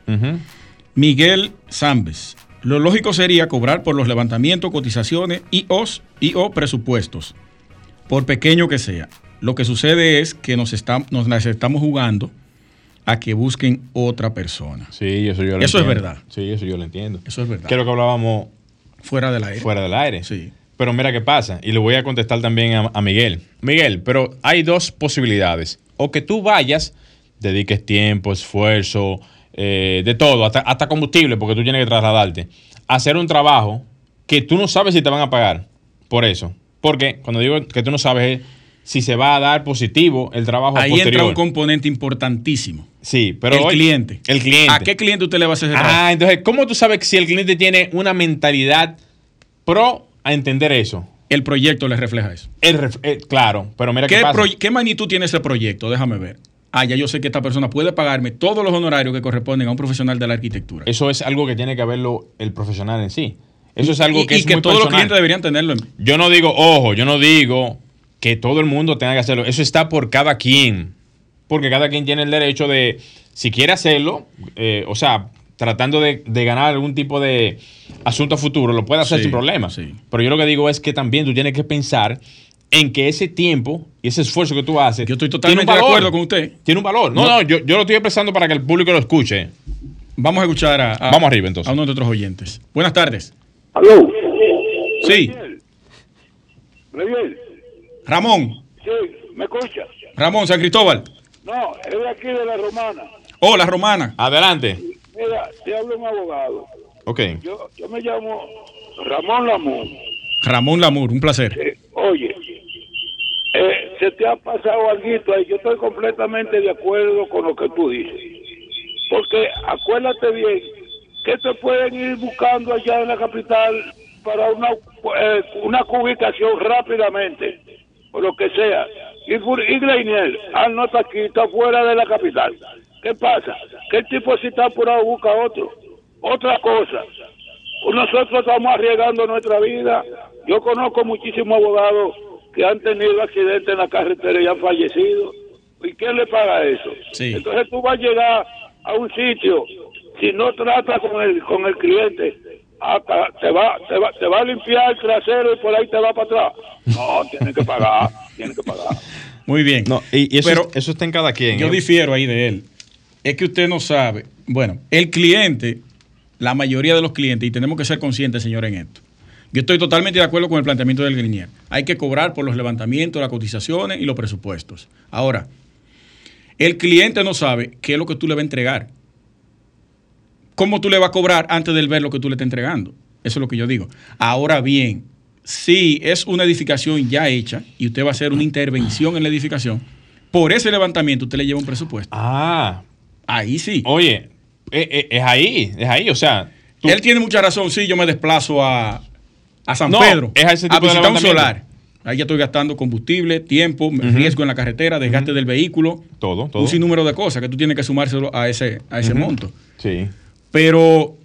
Miguel Zambes. Lo lógico sería cobrar por los levantamientos, cotizaciones y, os, y o presupuestos, por pequeño que sea. Lo que sucede es que nos, nos las estamos jugando a que busquen otra persona. Sí, eso yo lo Eso es verdad. Sí, eso yo lo entiendo. Eso es verdad. Creo que hablábamos fuera del aire. Fuera del aire. Sí. Pero mira qué pasa, y le voy a contestar también a, a Miguel. Miguel, pero hay dos posibilidades. O que tú vayas, dediques tiempo, esfuerzo, eh, de todo, hasta, hasta, combustible, porque tú tienes que trasladarte, hacer un trabajo que tú no sabes si te van a pagar por eso. Porque cuando digo que tú no sabes es si se va a dar positivo el trabajo Ahí posterior. entra un componente importantísimo. Sí, pero el hoy- cliente. El cliente. ¿A qué cliente usted le va a hacer ese trabajo? Ah, entonces, ¿cómo tú sabes si el cliente tiene una mentalidad pro a entender eso? El proyecto le refleja eso. El ref- eh, claro, pero mira qué, ¿Qué, pasa. proy- qué magnitud tiene ese proyecto? Déjame ver. Ah, ya yo sé que esta persona puede pagarme todos los honorarios que corresponden a un profesional de la arquitectura. Eso es algo que tiene que verlo el profesional en sí. Eso es algo que y es que muy todos los clientes deberían tenerlo. en- Yo no digo, ojo, yo no digo que todo el mundo tenga que hacerlo. Eso está por cada quien. Porque cada quien tiene el derecho de, si quiere hacerlo, eh, o sea, tratando de, de ganar algún tipo de asunto futuro, lo puede hacer Sí, sin problema. Pero yo lo que digo es que también tú tienes que pensar en que ese tiempo y ese esfuerzo que tú haces. Yo estoy totalmente de acuerdo con usted. Tiene un valor. No, No. no, yo, yo lo estoy expresando para que el público lo escuche. Vamos a escuchar a, a- Vamos arriba, entonces. a uno de otros oyentes. Buenas tardes. ¿Aló? Sí, Gabriel, Ramón. sí, ¿me escuchas? Ramón San Cristóbal. No, es de aquí de la Romana. Hola, Romana. Adelante. Mira, te hablo un abogado. Ok. Yo, yo me llamo Ramón Lamón. Ramón Lamour, un placer. Oye, eh, se te ha pasado algo ahí. Yo estoy completamente de acuerdo con lo que tú dices. Porque acuérdate bien que te pueden ir buscando allá en la capital para una, eh, una ubicación rápidamente, o lo que sea. Y, y Greinier, ah, no está aquí, está fuera de la capital. ¿Qué pasa? Que el tipo si está apurado busca otro. Otra cosa, nosotros estamos arriesgando nuestra vida. Yo conozco muchísimos abogados que han tenido accidentes en la carretera y han fallecido. ¿Y quién le paga eso? Sí. Entonces tú vas a llegar a un sitio, si no tratas con el, con el cliente, hasta te va, te, va, te va a limpiar el trasero y por ahí te va para atrás. No, tienes que pagar, tienes que pagar. Muy bien. No, y, y eso, Pero eso está en cada quien. Yo ¿eh? difiero ahí de él. Es que usted no sabe. Bueno, el cliente, la mayoría de los clientes, y tenemos que ser conscientes, señor, en esto. Yo estoy totalmente de acuerdo con el planteamiento del Grinier. Hay que cobrar por los levantamientos, las cotizaciones y los presupuestos. Ahora, el cliente no sabe qué es lo que tú le vas a entregar. ¿Cómo tú le vas a cobrar antes de ver lo que tú le estás entregando? Eso es lo que yo digo. Ahora bien, si es una edificación ya hecha y usted va a hacer una intervención en la edificación, por ese levantamiento usted le lleva un presupuesto. Ah. Ahí sí. Oye, eh, eh, es ahí, es ahí, o sea. Él tiene mucha razón, sí, yo me desplazo a, a San No, Pedro es a ese tipo a de un solar. Ahí ya estoy gastando combustible, tiempo, riesgo en la carretera, desgaste del vehículo. Todo, todo. Un sinnúmero de cosas que tú tienes que sumárselo a ese, a ese monto. Sí. Pero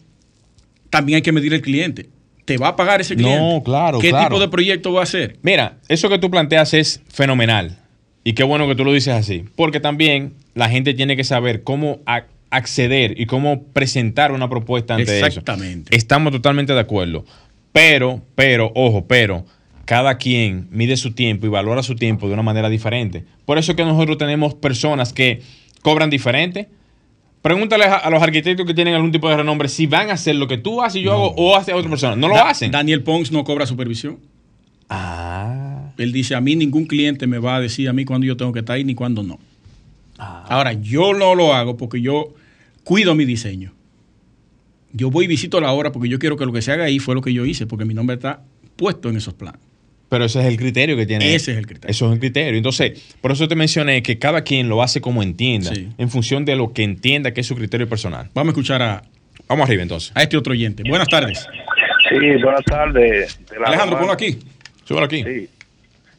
también hay que medir el cliente. ¿Te va a pagar ese cliente? No, claro, ¿Qué claro. tipo de proyecto va a hacer? Mira, eso que tú planteas es fenomenal. Y qué bueno que tú lo dices así. Porque también la gente tiene que saber cómo acceder y cómo presentar una propuesta ante eso. Exactamente. Estamos totalmente de acuerdo. Pero, pero, ojo, pero, cada quien mide su tiempo y valora su tiempo de una manera diferente. Por eso es que nosotros tenemos personas que cobran diferente. Pregúntale a, a los arquitectos que tienen algún tipo de renombre si van a hacer lo que tú haces y yo hago o hace otra persona. No lo Da- hacen. Daniel Pons no cobra supervisión. Ah. Él dice, a mí ningún cliente me va a decir a mí cuándo yo tengo que estar ahí ni cuándo no. Ah. Ahora, yo no lo hago porque yo cuido mi diseño. Yo voy y visito la obra porque yo quiero que lo que se haga ahí fue lo que yo hice, porque mi nombre está puesto en esos planos. Pero ese es el criterio que tiene. Ese es el criterio. Eso es el criterio. Entonces, por eso te mencioné que cada quien lo hace como entienda, Sí. en función de lo que entienda que es su criterio personal. Vamos a escuchar a, Vamos arriba entonces. a este otro oyente. Buenas tardes. Sí, buenas tardes. De la Alejandro, ponlo aquí. Súbelo aquí. Sí,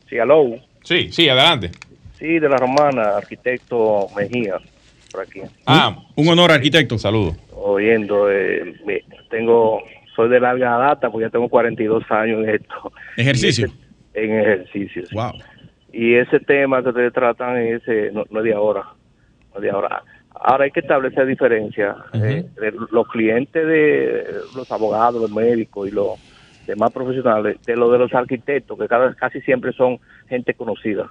sí, aló. Sí, sí, adelante. Sí, de la Romana, arquitecto Mejía, por aquí. Ah, Un honor, arquitecto. Saludos. Oyendo, eh, tengo, soy de larga data, porque ya tengo 42 años en esto. Ejercicio. En ejercicio. sí. Wow. Y ese tema que ustedes tratan es, eh, no, no es de ahora, no es de ahora. Ahora hay que establecer diferencia. eh, de los clientes de los abogados, los médicos y los demás profesionales, de lo de los arquitectos, que cada, casi siempre son gente conocida.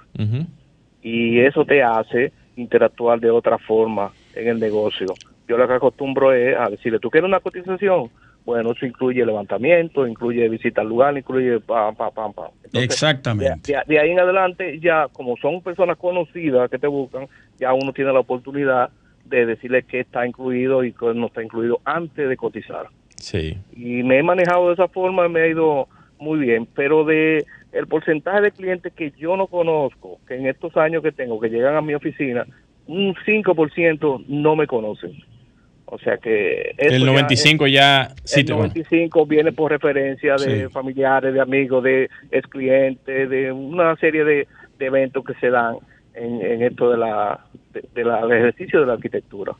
Y eso te hace interactuar de otra forma en el negocio. Yo lo que acostumbro es a decirle, ¿tú quieres una cotización? Bueno, eso incluye levantamiento, incluye visita al lugar, incluye pam, pam, pam, pam. Exactamente. De, de ahí en adelante, ya como son personas conocidas que te buscan, ya uno tiene la oportunidad de decirle qué está incluido y qué no está incluido antes de cotizar. Sí. Y me he manejado de esa forma y me ha ido muy bien, pero de el porcentaje de clientes que yo no conozco, que en estos años que tengo, que llegan a mi oficina, un 5% no me conocen. O sea que... eso El ya 95 ya, sí el te 95 viene por referencia de Sí. familiares, de amigos, de ex clientes, de una serie de, de eventos que se dan en, en esto de la de, de la- del ejercicio de la arquitectura.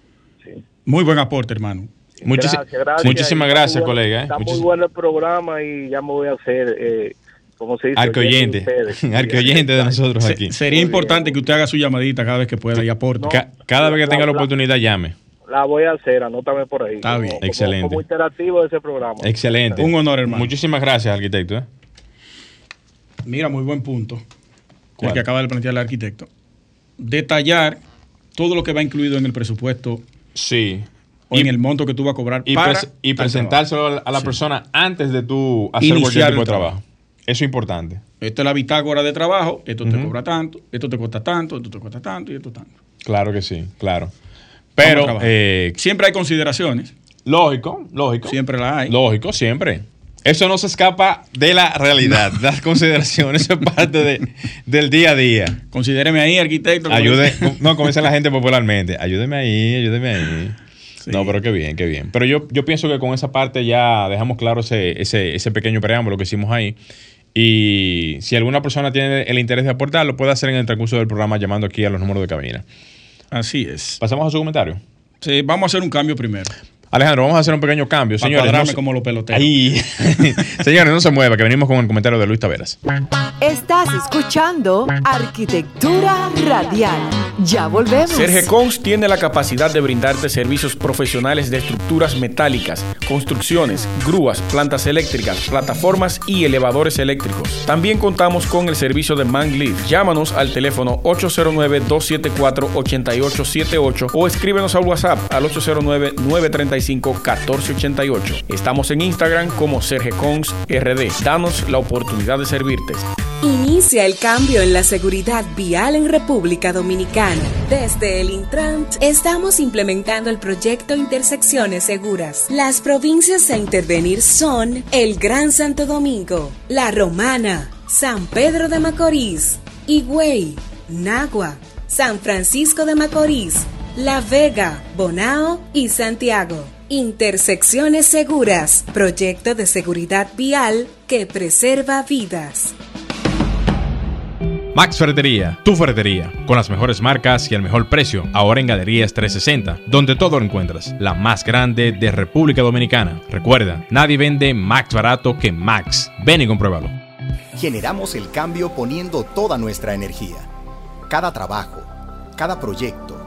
Muy buen aporte, hermano. Muchis- Gracias, gracias. muchísimas gracias, bueno- colega, ¿eh? Está muy bueno el programa y ya me voy a hacer, eh, ¿cómo se dice? Ustedes. Arcoyente de nosotros Se- aquí. sería importante que usted haga su llamadita cada vez que pueda y aporte. Ca- cada vez que tenga la oportunidad, llame. La voy a hacer, anótame por ahí. Está bien. Como- Excelente. Como interactivo de ese programa. Excelente. Un honor, hermano. Muchísimas gracias, arquitecto. ¿eh? Mira, muy buen punto. ¿Cuál? El que acaba de plantear el arquitecto. Detallar todo lo que va incluido en el presupuesto. Sí. O en el monto que tú vas a cobrar Y, para pres- y presentárselo a la- a la Sí. persona antes de tú hacer cualquier Iniciar tipo el de trabajo. trabajo. Eso es importante. Esta es la bitácora de trabajo, esto te cobra tanto, esto te cuesta tanto, esto te cuesta tanto y esto tanto. Claro que sí, claro. Pero eh, siempre hay consideraciones. Lógico, lógico. Siempre las hay. Lógico, siempre. Eso no se escapa de la realidad. Las consideraciones, eso es parte de- del día a día. Considéreme ahí, arquitecto. Ayude, no, como dice la gente popularmente, ayúdeme ahí, ayúdeme ahí. No, pero qué bien, qué bien. Pero yo, yo pienso que con esa parte ya dejamos claro ese, ese, ese pequeño preámbulo que hicimos ahí. Y si alguna persona tiene el interés de aportar, lo puede hacer en el transcurso del programa llamando aquí a los números de cabina. Así es. Pasamos a su comentario. Sí, vamos a hacer un cambio primero. Alejandro, vamos a hacer un pequeño cambio. Para Señores, no se- como los peloteros. Ahí. Señores, no se mueva, que venimos con el comentario de Luis Taveras. Estás escuchando Arquitectura Radial. Ya volvemos. Sergecons tiene la capacidad de brindarte servicios profesionales de estructuras metálicas, construcciones, grúas, plantas eléctricas, plataformas y elevadores eléctricos. También contamos con el servicio de Manglift. Llámanos al teléfono 809-274-8878 o escríbenos al WhatsApp al 809-935-1488. Estamos en Instagram como RD. Danos la oportunidad de servirte. Inicia el cambio en la seguridad vial en República Dominicana. Desde el Intrant estamos implementando el proyecto Intersecciones Seguras. Las provincias a intervenir son el Gran Santo Domingo, La Romana, San Pedro de Macorís, Higüey, Nagua, San Francisco de Macorís, La Vega, Bonao y Santiago. Intersecciones Seguras, proyecto de seguridad vial que preserva vidas. Max Ferretería, tu ferretería, con las mejores marcas y el mejor precio, ahora en Galerías 360, donde todo lo encuentras, la más grande de República Dominicana. Recuerda, nadie vende más barato que Max. Ven y compruébalo. Generamos el cambio poniendo toda nuestra energía. Cada trabajo, cada proyecto,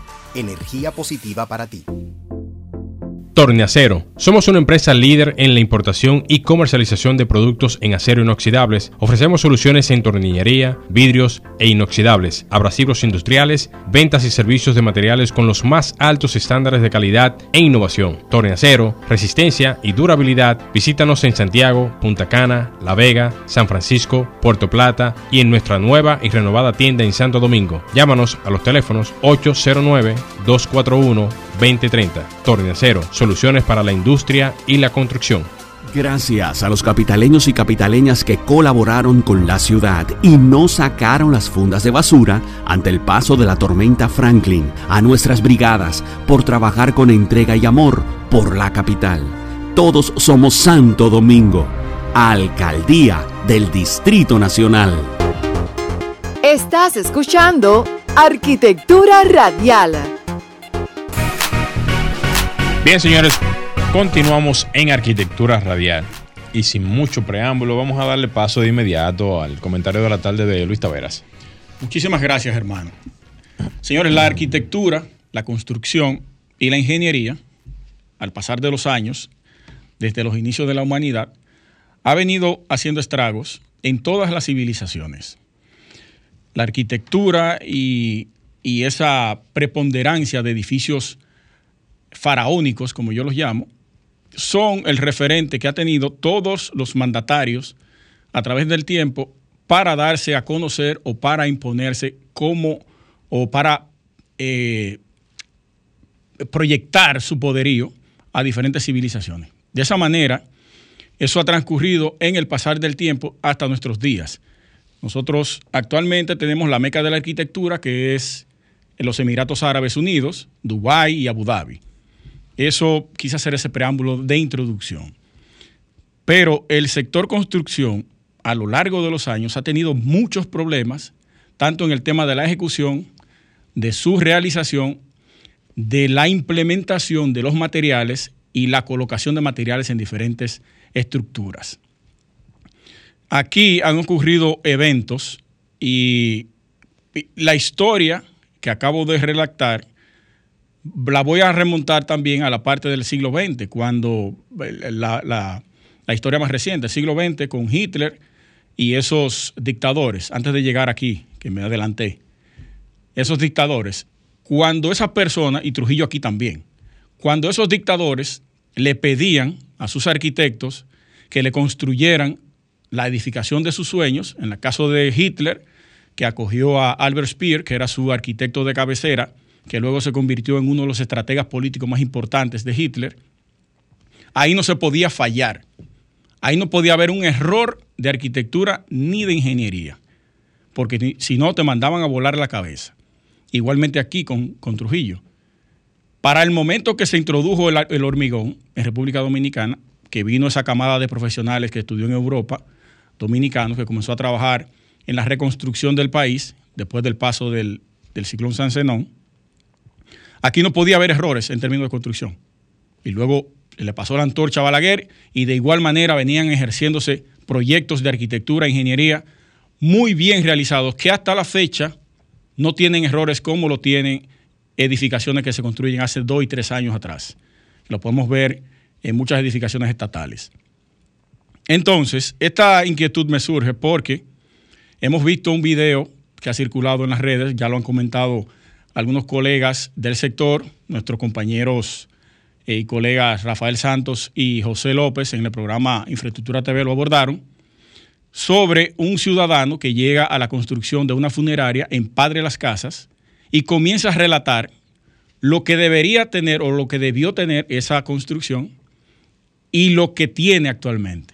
energía positiva para ti. Torneacero. Somos una empresa líder en la importación y comercialización de productos en acero inoxidables. Ofrecemos soluciones en tornillería, vidrios e inoxidables, abrasivos industriales, ventas y servicios de materiales con los más altos estándares de calidad e innovación. Torneacero, resistencia y durabilidad. Visítanos en Santiago, Punta Cana, La Vega, San Francisco, Puerto Plata y en nuestra nueva y renovada tienda en Santo Domingo. Llámanos a los teléfonos 809 241 2030. Torneacero, soluciones para la industria y la construcción. Gracias a los capitaleños y capitaleñas que colaboraron con la ciudad y no sacaron las fundas de basura ante el paso de la tormenta Franklin, a nuestras brigadas por trabajar con entrega y amor por la capital. Todos somos Santo Domingo, Alcaldía del Distrito Nacional. Estás escuchando Arquitectura Radial. Bien, señores, continuamos en Arquitectura Radial. Y sin mucho preámbulo, vamos a darle paso de inmediato al comentario de la tarde de Luis Taveras. Muchísimas gracias, hermano. Señores, la arquitectura, la construcción y la ingeniería, al pasar de los años, desde los inicios de la humanidad, ha venido haciendo estragos en todas las civilizaciones. La arquitectura y, y esa preponderancia de edificios faraónicos, como yo los llamo, son el referente que ha tenido todos los mandatarios a través del tiempo para darse a conocer o para imponerse como o para eh, proyectar su poderío a diferentes civilizaciones. De esa manera, eso ha transcurrido en el pasar del tiempo hasta nuestros días. Nosotros actualmente tenemos la meca de la arquitectura, que es en los Emiratos Árabes Unidos, Dubái y Abu Dhabi. Eso quizás será ese preámbulo de introducción. Pero el sector construcción a lo largo de los años ha tenido muchos problemas, tanto en el tema de la ejecución, de su realización, de la implementación de los materiales y la colocación de materiales en diferentes estructuras. Aquí han ocurrido eventos y la historia que acabo de redactar la voy a remontar también a la parte del siglo XX, cuando la, la, historia más reciente, el siglo XX, con Hitler y esos dictadores, antes de llegar aquí, que me adelanté, esos dictadores, cuando esas personas, y Trujillo aquí también, cuando esos dictadores le pedían a sus arquitectos que le construyeran la edificación de sus sueños, en el caso de Hitler, que acogió a Albert Speer, que era su arquitecto de cabecera, que luego se convirtió en uno de los estrategas políticos más importantes de Hitler, ahí no se podía fallar. Ahí no podía haber un error de arquitectura ni de ingeniería, porque si no te mandaban a volar la cabeza. Igualmente aquí con, Trujillo. Para el momento que se introdujo el, hormigón en República Dominicana, que vino esa camada de profesionales que estudió en Europa, dominicanos, que comenzó a trabajar en la reconstrucción del país después del paso del, ciclón San Zenón, aquí no podía haber errores en términos de construcción. Y luego le pasó la antorcha a Balaguer y de igual manera venían ejerciéndose proyectos de arquitectura e ingeniería muy bien realizados que hasta la fecha no tienen errores como lo tienen edificaciones que se construyen hace dos y tres años atrás. Lo podemos ver en muchas edificaciones estatales. Entonces, esta inquietud me surge porque hemos visto un video que ha circulado en las redes, ya lo han comentado algunos colegas del sector, nuestros compañeros eh, y colegas Rafael Santos y José López en el programa Infraestructura TV lo abordaron, sobre un ciudadano que llega a la construcción de una funeraria en Padre Las Casas y comienza a relatar lo que debería tener o lo que debió tener esa construcción y lo que tiene actualmente.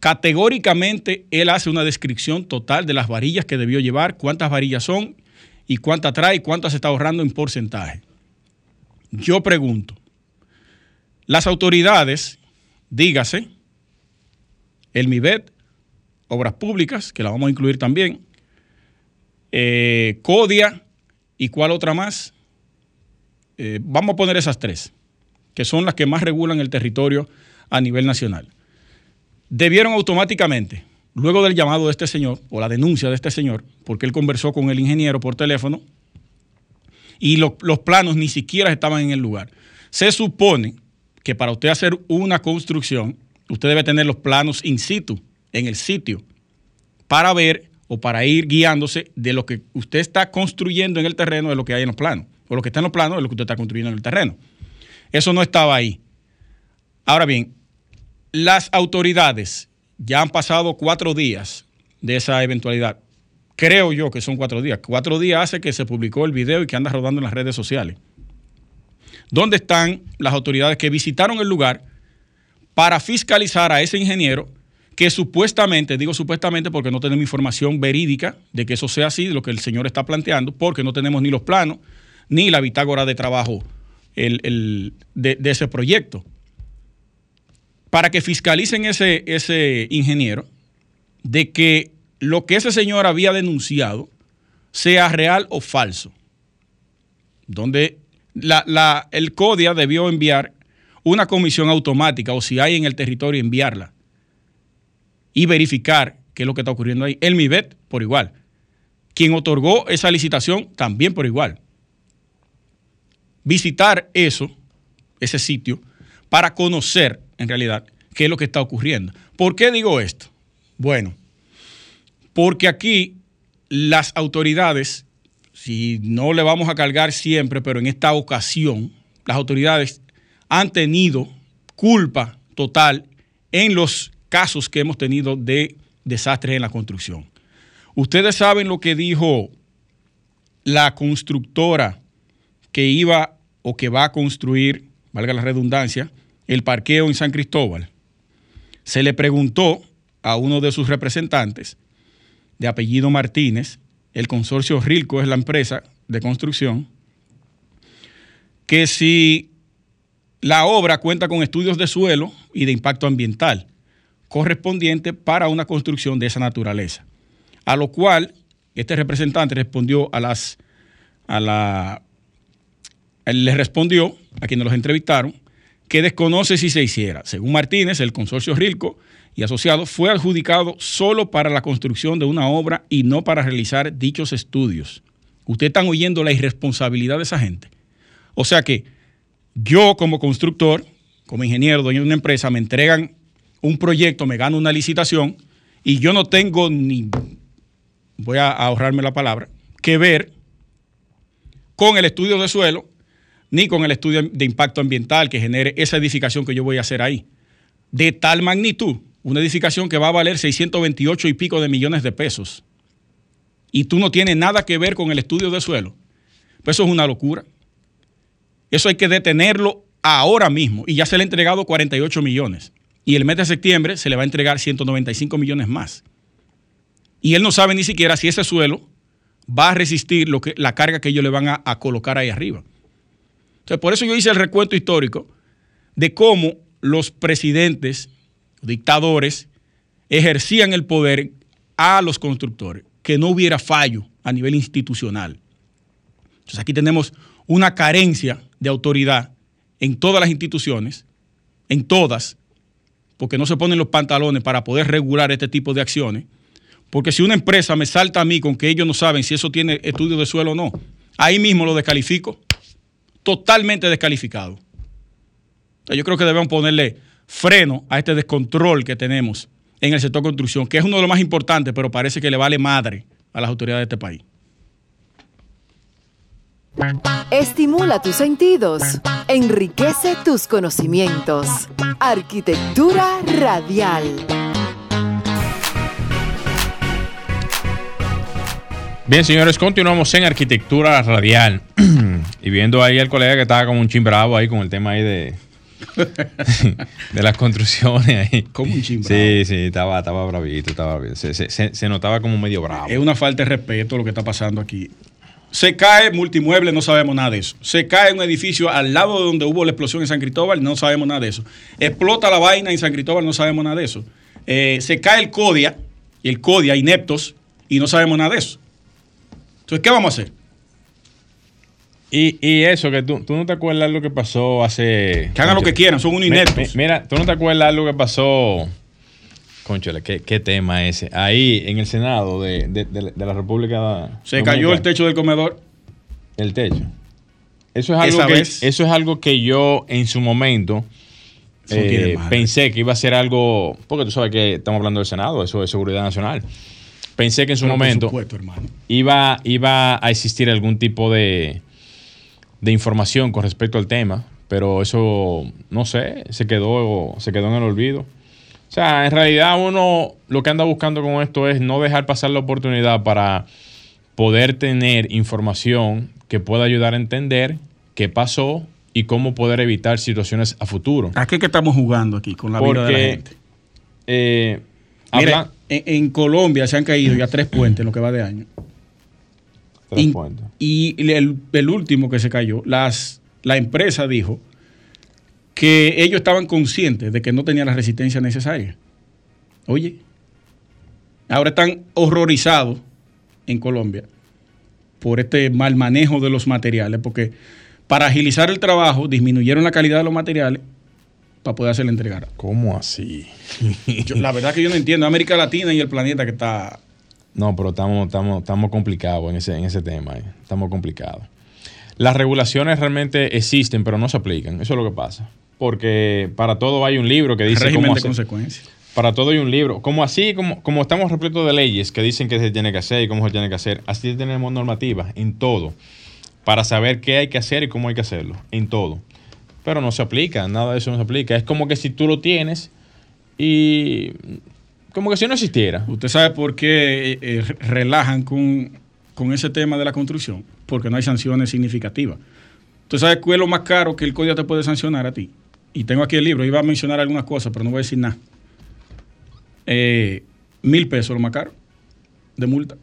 Categóricamente, él hace una descripción total de las varillas que debió llevar, cuántas varillas son y cuántas trae y cuántas está ahorrando en porcentaje. Yo pregunto, las autoridades, dígase, el MIBET, Obras Públicas, que la vamos a incluir también, eh, CODIA y cuál otra más, eh, vamos a poner esas tres, que son las que más regulan el territorio a nivel nacional. Debieron automáticamente, luego del llamado de este señor, o la denuncia de este señor, porque él conversó con el ingeniero por teléfono, y los planos ni siquiera estaban en el lugar. Se supone que para usted hacer una construcción, usted debe tener los planos in situ, en el sitio, para ver o para ir guiándose de lo que usted está construyendo en el terreno de lo que hay en los planos, o lo que está en los planos de lo que usted está construyendo en el terreno. Eso no estaba ahí. Ahora bien, las autoridades ya han pasado cuatro días de esa eventualidad. Creo yo que son cuatro días. Cuatro días hace que se publicó el video y que anda rodando en las redes sociales. ¿Dónde están las autoridades que visitaron el lugar para fiscalizar a ese ingeniero que supuestamente, digo supuestamente porque no tenemos información verídica de que eso sea así, de lo que el señor está planteando, porque no tenemos ni los planos ni la bitácora de trabajo de, ese proyecto. Para que fiscalicen ese, ese ingeniero de que lo que ese señor había denunciado sea real o falso. Donde el CODIA debió enviar una comisión automática o si hay en el territorio enviarla y verificar qué es lo que está ocurriendo ahí. El MIBET por igual. Quien otorgó esa licitación también por igual. Visitar eso, ese sitio, para conocer en realidad qué es lo que está ocurriendo. ¿Por qué digo esto? Bueno, porque aquí las autoridades, si no le vamos a cargar siempre, pero en esta ocasión, las autoridades han tenido culpa total en los casos que hemos tenido de desastres en la construcción. Ustedes saben lo que dijo la constructora que iba o que va a construir, valga la redundancia, el parqueo en San Cristóbal. Se le preguntó a uno de sus representantes, de apellido Martínez, el consorcio Rilco es la empresa de construcción, que si la obra cuenta con estudios de suelo y de impacto ambiental correspondiente para una construcción de esa naturaleza. A lo cual este representante respondió a las a la él le respondió a quienes los entrevistaron que desconoce si se hiciera. Según Martínez, el consorcio Rilco y asociado fue adjudicado solo para la construcción de una obra y no para realizar dichos estudios. Ustedes están oyendo la irresponsabilidad de esa gente. O sea que yo como constructor, como ingeniero, dueño de una empresa, me entregan un proyecto, me gano una licitación y yo no tengo ni, voy a ahorrarme la palabra, que ver con el estudio de suelo ni con el estudio de impacto ambiental que genere esa edificación que yo voy a hacer ahí. De tal magnitud, una edificación que va a valer 628 y pico de millones de pesos. Y tú no tienes nada que ver con el estudio de suelo. Pues eso es una locura. Eso hay que detenerlo ahora mismo. Y ya se le ha entregado 48 millones. Y el mes de septiembre se le va a entregar 195 millones más. Y él no sabe ni siquiera si ese suelo va a resistir lo que, la carga que ellos le van a, a colocar ahí arriba. Por eso yo hice el recuento histórico de cómo los presidentes, dictadores, ejercían el poder a los constructores, que no hubiera fallo a nivel institucional. Entonces, aquí tenemos una carencia de autoridad en todas las instituciones, en todas, porque no se ponen los pantalones para poder regular este tipo de acciones. Porque si una empresa me salta a mí con que ellos no saben si eso tiene estudio de suelo o no, ahí mismo lo descalifico totalmente descalificado. Yo creo que debemos ponerle freno a este descontrol que tenemos en el sector construcción, que es uno de los más importantes, pero parece que le vale madre a las autoridades de este país. Estimula tus sentidos, enriquece tus conocimientos. Arquitectura radial. Bien, señores, continuamos en arquitectura radial. y viendo ahí al colega que estaba como un chimbravo ahí con el tema ahí de, de las construcciones ahí. Como un chimbravo. Sí, sí, estaba, estaba bravito, estaba bravito. Se, se, se, se notaba como medio bravo. Es una falta de respeto lo que está pasando aquí. Se cae multimueble, no sabemos nada de eso. Se cae un edificio al lado de donde hubo la explosión en San Cristóbal, no sabemos nada de eso. Explota la vaina en San Cristóbal, no sabemos nada de eso. Eh, se cae el CODIA, el CODIA, ineptos, y no sabemos nada de eso. Entonces, ¿qué vamos a hacer? Y, y eso, que tú, tú, no te acuerdas lo que pasó hace. Que hagan lo que quieran, son unos ineptos. Mira, tú no te acuerdas lo que pasó. Conchole, ¿qué, ¿qué, tema ese? Ahí en el Senado de, de, de, de la República. Se cayó el techo del comedor. El techo. Eso es algo, que, eso es algo que yo en su momento eh, pensé que iba a ser algo. Porque tú sabes que estamos hablando del Senado, eso es seguridad nacional. Pensé que en su Pero momento supuesto, iba, iba a existir algún tipo de, de información con respecto al tema, pero eso, no sé, se quedó, se quedó en el olvido. O sea, en realidad uno lo que anda buscando con esto es no dejar pasar la oportunidad para poder tener información que pueda ayudar a entender qué pasó y cómo poder evitar situaciones a futuro. ¿A qué que estamos jugando aquí con la Porque, vida de la gente? Eh, Mira, habla- en, en Colombia se han caído ya tres puentes en lo que va de año. Y- el, el último que se cayó, las, la empresa dijo que ellos estaban conscientes de que no tenía la resistencia necesaria. Oye, ahora están horrorizados en Colombia por este mal manejo de los materiales, porque para agilizar el trabajo disminuyeron la calidad de los materiales para poder hacer la entregar. ¿Cómo así? Yo- la verdad que yo no entiendo. América Latina y el planeta que está No, pero estamos, estamos, estamos complicados en ese, en ese tema. eh. Estamos complicados. Las regulaciones realmente existen, pero no se aplican. Eso es lo que pasa. Porque para todo hay un libro que dice régimen cómo de consecuencias. Para todo hay un libro. Como así, como, como estamos repletos de leyes que dicen que se tiene que hacer y cómo se tiene que hacer, así tenemos normativas en todo. Para saber qué hay que hacer y cómo hay que hacerlo. En todo. Pero no se aplica, nada de eso no se aplica. Es como que si tú lo tienes y. Como que si no existiera. ¿Usted sabe por qué eh, eh, relajan con, con ese tema de la construcción? Porque no hay sanciones significativas. ¿Tú sabes cuál es lo más caro que el código te puede sancionar a ti? Y tengo aquí el libro, iba a mencionar algunas cosas, pero no voy a decir nada. Eh, mil pesos lo más caro de multa.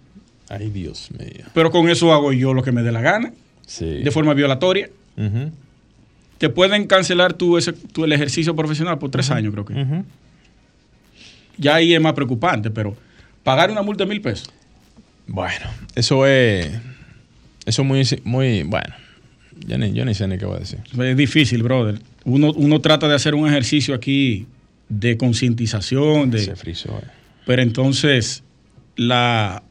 Ay, Dios mío. Pero con eso hago yo lo que me dé la gana, Sí. de forma violatoria. Te pueden cancelar tu, ese, tu- el ejercicio profesional por tres años, creo que. Ujú. Ya ahí es más preocupante, pero pagar una multa de mil pesos. Bueno, eso es. Eso es muy, muy. Bueno, yo ni, yo ni sé ni qué voy a decir. Es difícil, brother. Uno, uno trata de hacer un ejercicio aquí de concientización, de, Se frizó. eh. pero entonces la,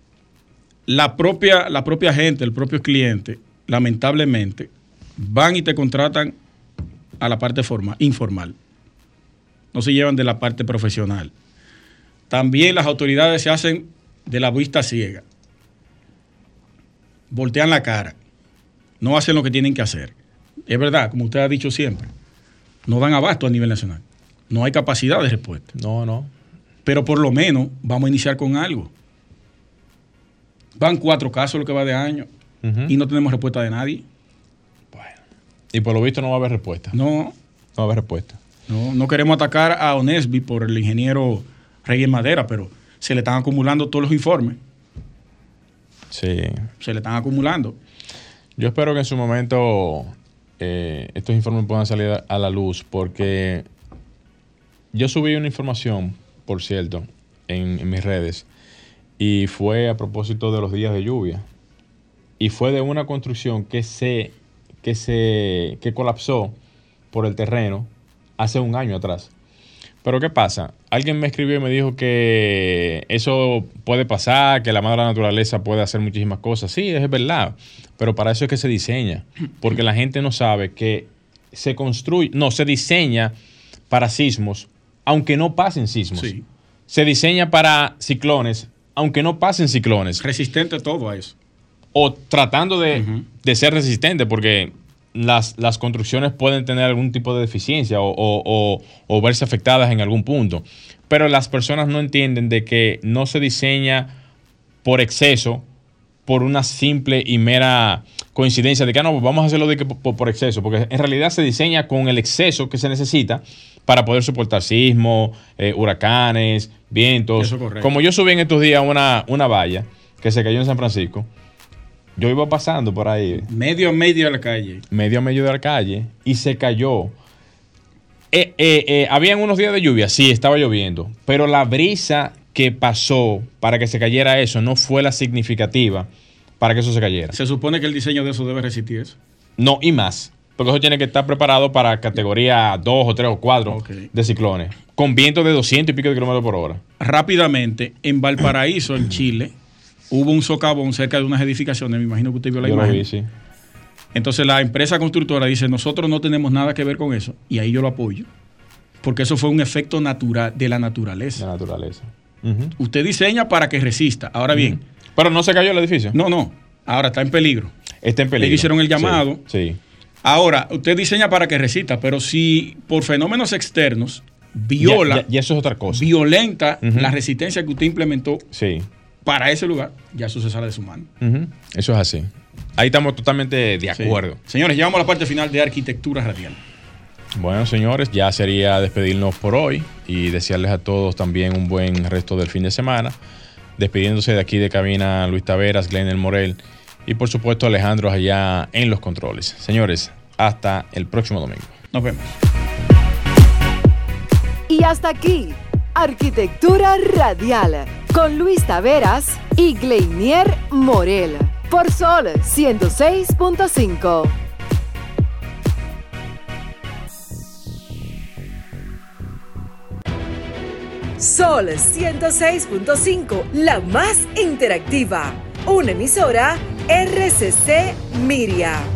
la, propia, la propia gente, el propio cliente, lamentablemente, van y te contratan a la parte formal, informal. No se llevan de la parte profesional. También las autoridades se hacen de la vista ciega. Voltean la cara. No hacen lo que tienen que hacer. Es verdad, como usted ha dicho siempre, no dan abasto a nivel nacional. No hay capacidad de respuesta. No, no. Pero por lo menos vamos a iniciar con algo. Van cuatro casos lo que va de año y no tenemos respuesta de nadie. Y por lo visto no va a haber respuesta. No, No va a haber respuesta. no, no queremos atacar a Onesby por el ingeniero Reyes Madera, pero se le están acumulando todos los informes. Sí. Se le están acumulando. Yo espero que en su momento eh, estos informes puedan salir a la luz porque yo subí una información, por cierto, en, en mis redes y fue a propósito de los días de lluvia y fue de una construcción que se que se que colapsó por el terreno hace un año atrás. Pero ¿qué pasa? Alguien me escribió y me dijo que eso puede pasar, que la madre naturaleza puede hacer muchísimas cosas. Sí, es verdad. Pero para eso es que se diseña. Porque la gente no sabe que se construye, no, se diseña para sismos, aunque no pasen sismos. Sí. Se diseña para ciclones, aunque no pasen ciclones. Resistente todo a eso. O tratando de, de ser resistente, porque las, las construcciones pueden tener algún tipo de deficiencia o, o- o- o verse afectadas en algún punto. Pero las personas no entienden de que no se diseña por exceso, por una simple y mera coincidencia de que "Ah, no, vamos a hacerlo de que por, por exceso, porque en realidad se diseña con el exceso que se necesita para poder soportar sismos, eh, huracanes, vientos. Como yo subí en estos días una, una valla que se cayó en San Francisco, yo iba pasando por ahí, Medio a medio de la calle. medio a medio de la calle, y se cayó. Eh, eh, eh, habían unos días de lluvia, sí, estaba lloviendo, pero la brisa que pasó para que se cayera eso no fue la significativa para que eso se cayera. Se supone que el diseño de eso debe resistir eso. No, y más. Porque eso tiene que estar preparado para categoría 2 o 3 o 4 Ok. de ciclones. Con viento de 200 y pico de kilómetros por hora. Rápidamente, en Valparaíso, en Chile, hubo un socavón cerca de unas edificaciones. Me imagino que usted vio la Yo lo imagen. vi, sí. Entonces la empresa constructora dice, nosotros no tenemos nada que ver con eso. Y ahí yo lo apoyo. Porque eso fue un efecto natural de la naturaleza. La naturaleza. Usted diseña para que resista. Ahora bien, Pero no se cayó el edificio. no, no. Ahora está en peligro. Está en peligro. Ellos hicieron el llamado. Sí. Ahora, usted diseña para que resista, pero si por fenómenos externos viola, y eso es otra cosa. violenta la resistencia que usted implementó Sí. Para ese lugar, ya eso se sale de su mano. Eso es así. Ahí estamos totalmente de Sí. acuerdo. Señores, llegamos a la parte final de arquitectura radial. Bueno, señores, ya sería despedirnos por hoy y desearles a todos también un buen resto del fin de semana. Despidiéndose de aquí de cabina Luis Taveras, Glenn El Morel y por supuesto Alejandro allá en los controles. Señores, hasta el próximo domingo. Nos vemos. Y hasta aquí, Arquitectura Radial, con Luis Taveras y Gleinier Morel, por Sol 106.5. Sol 106.5, la más interactiva. Una emisora RCC Miria.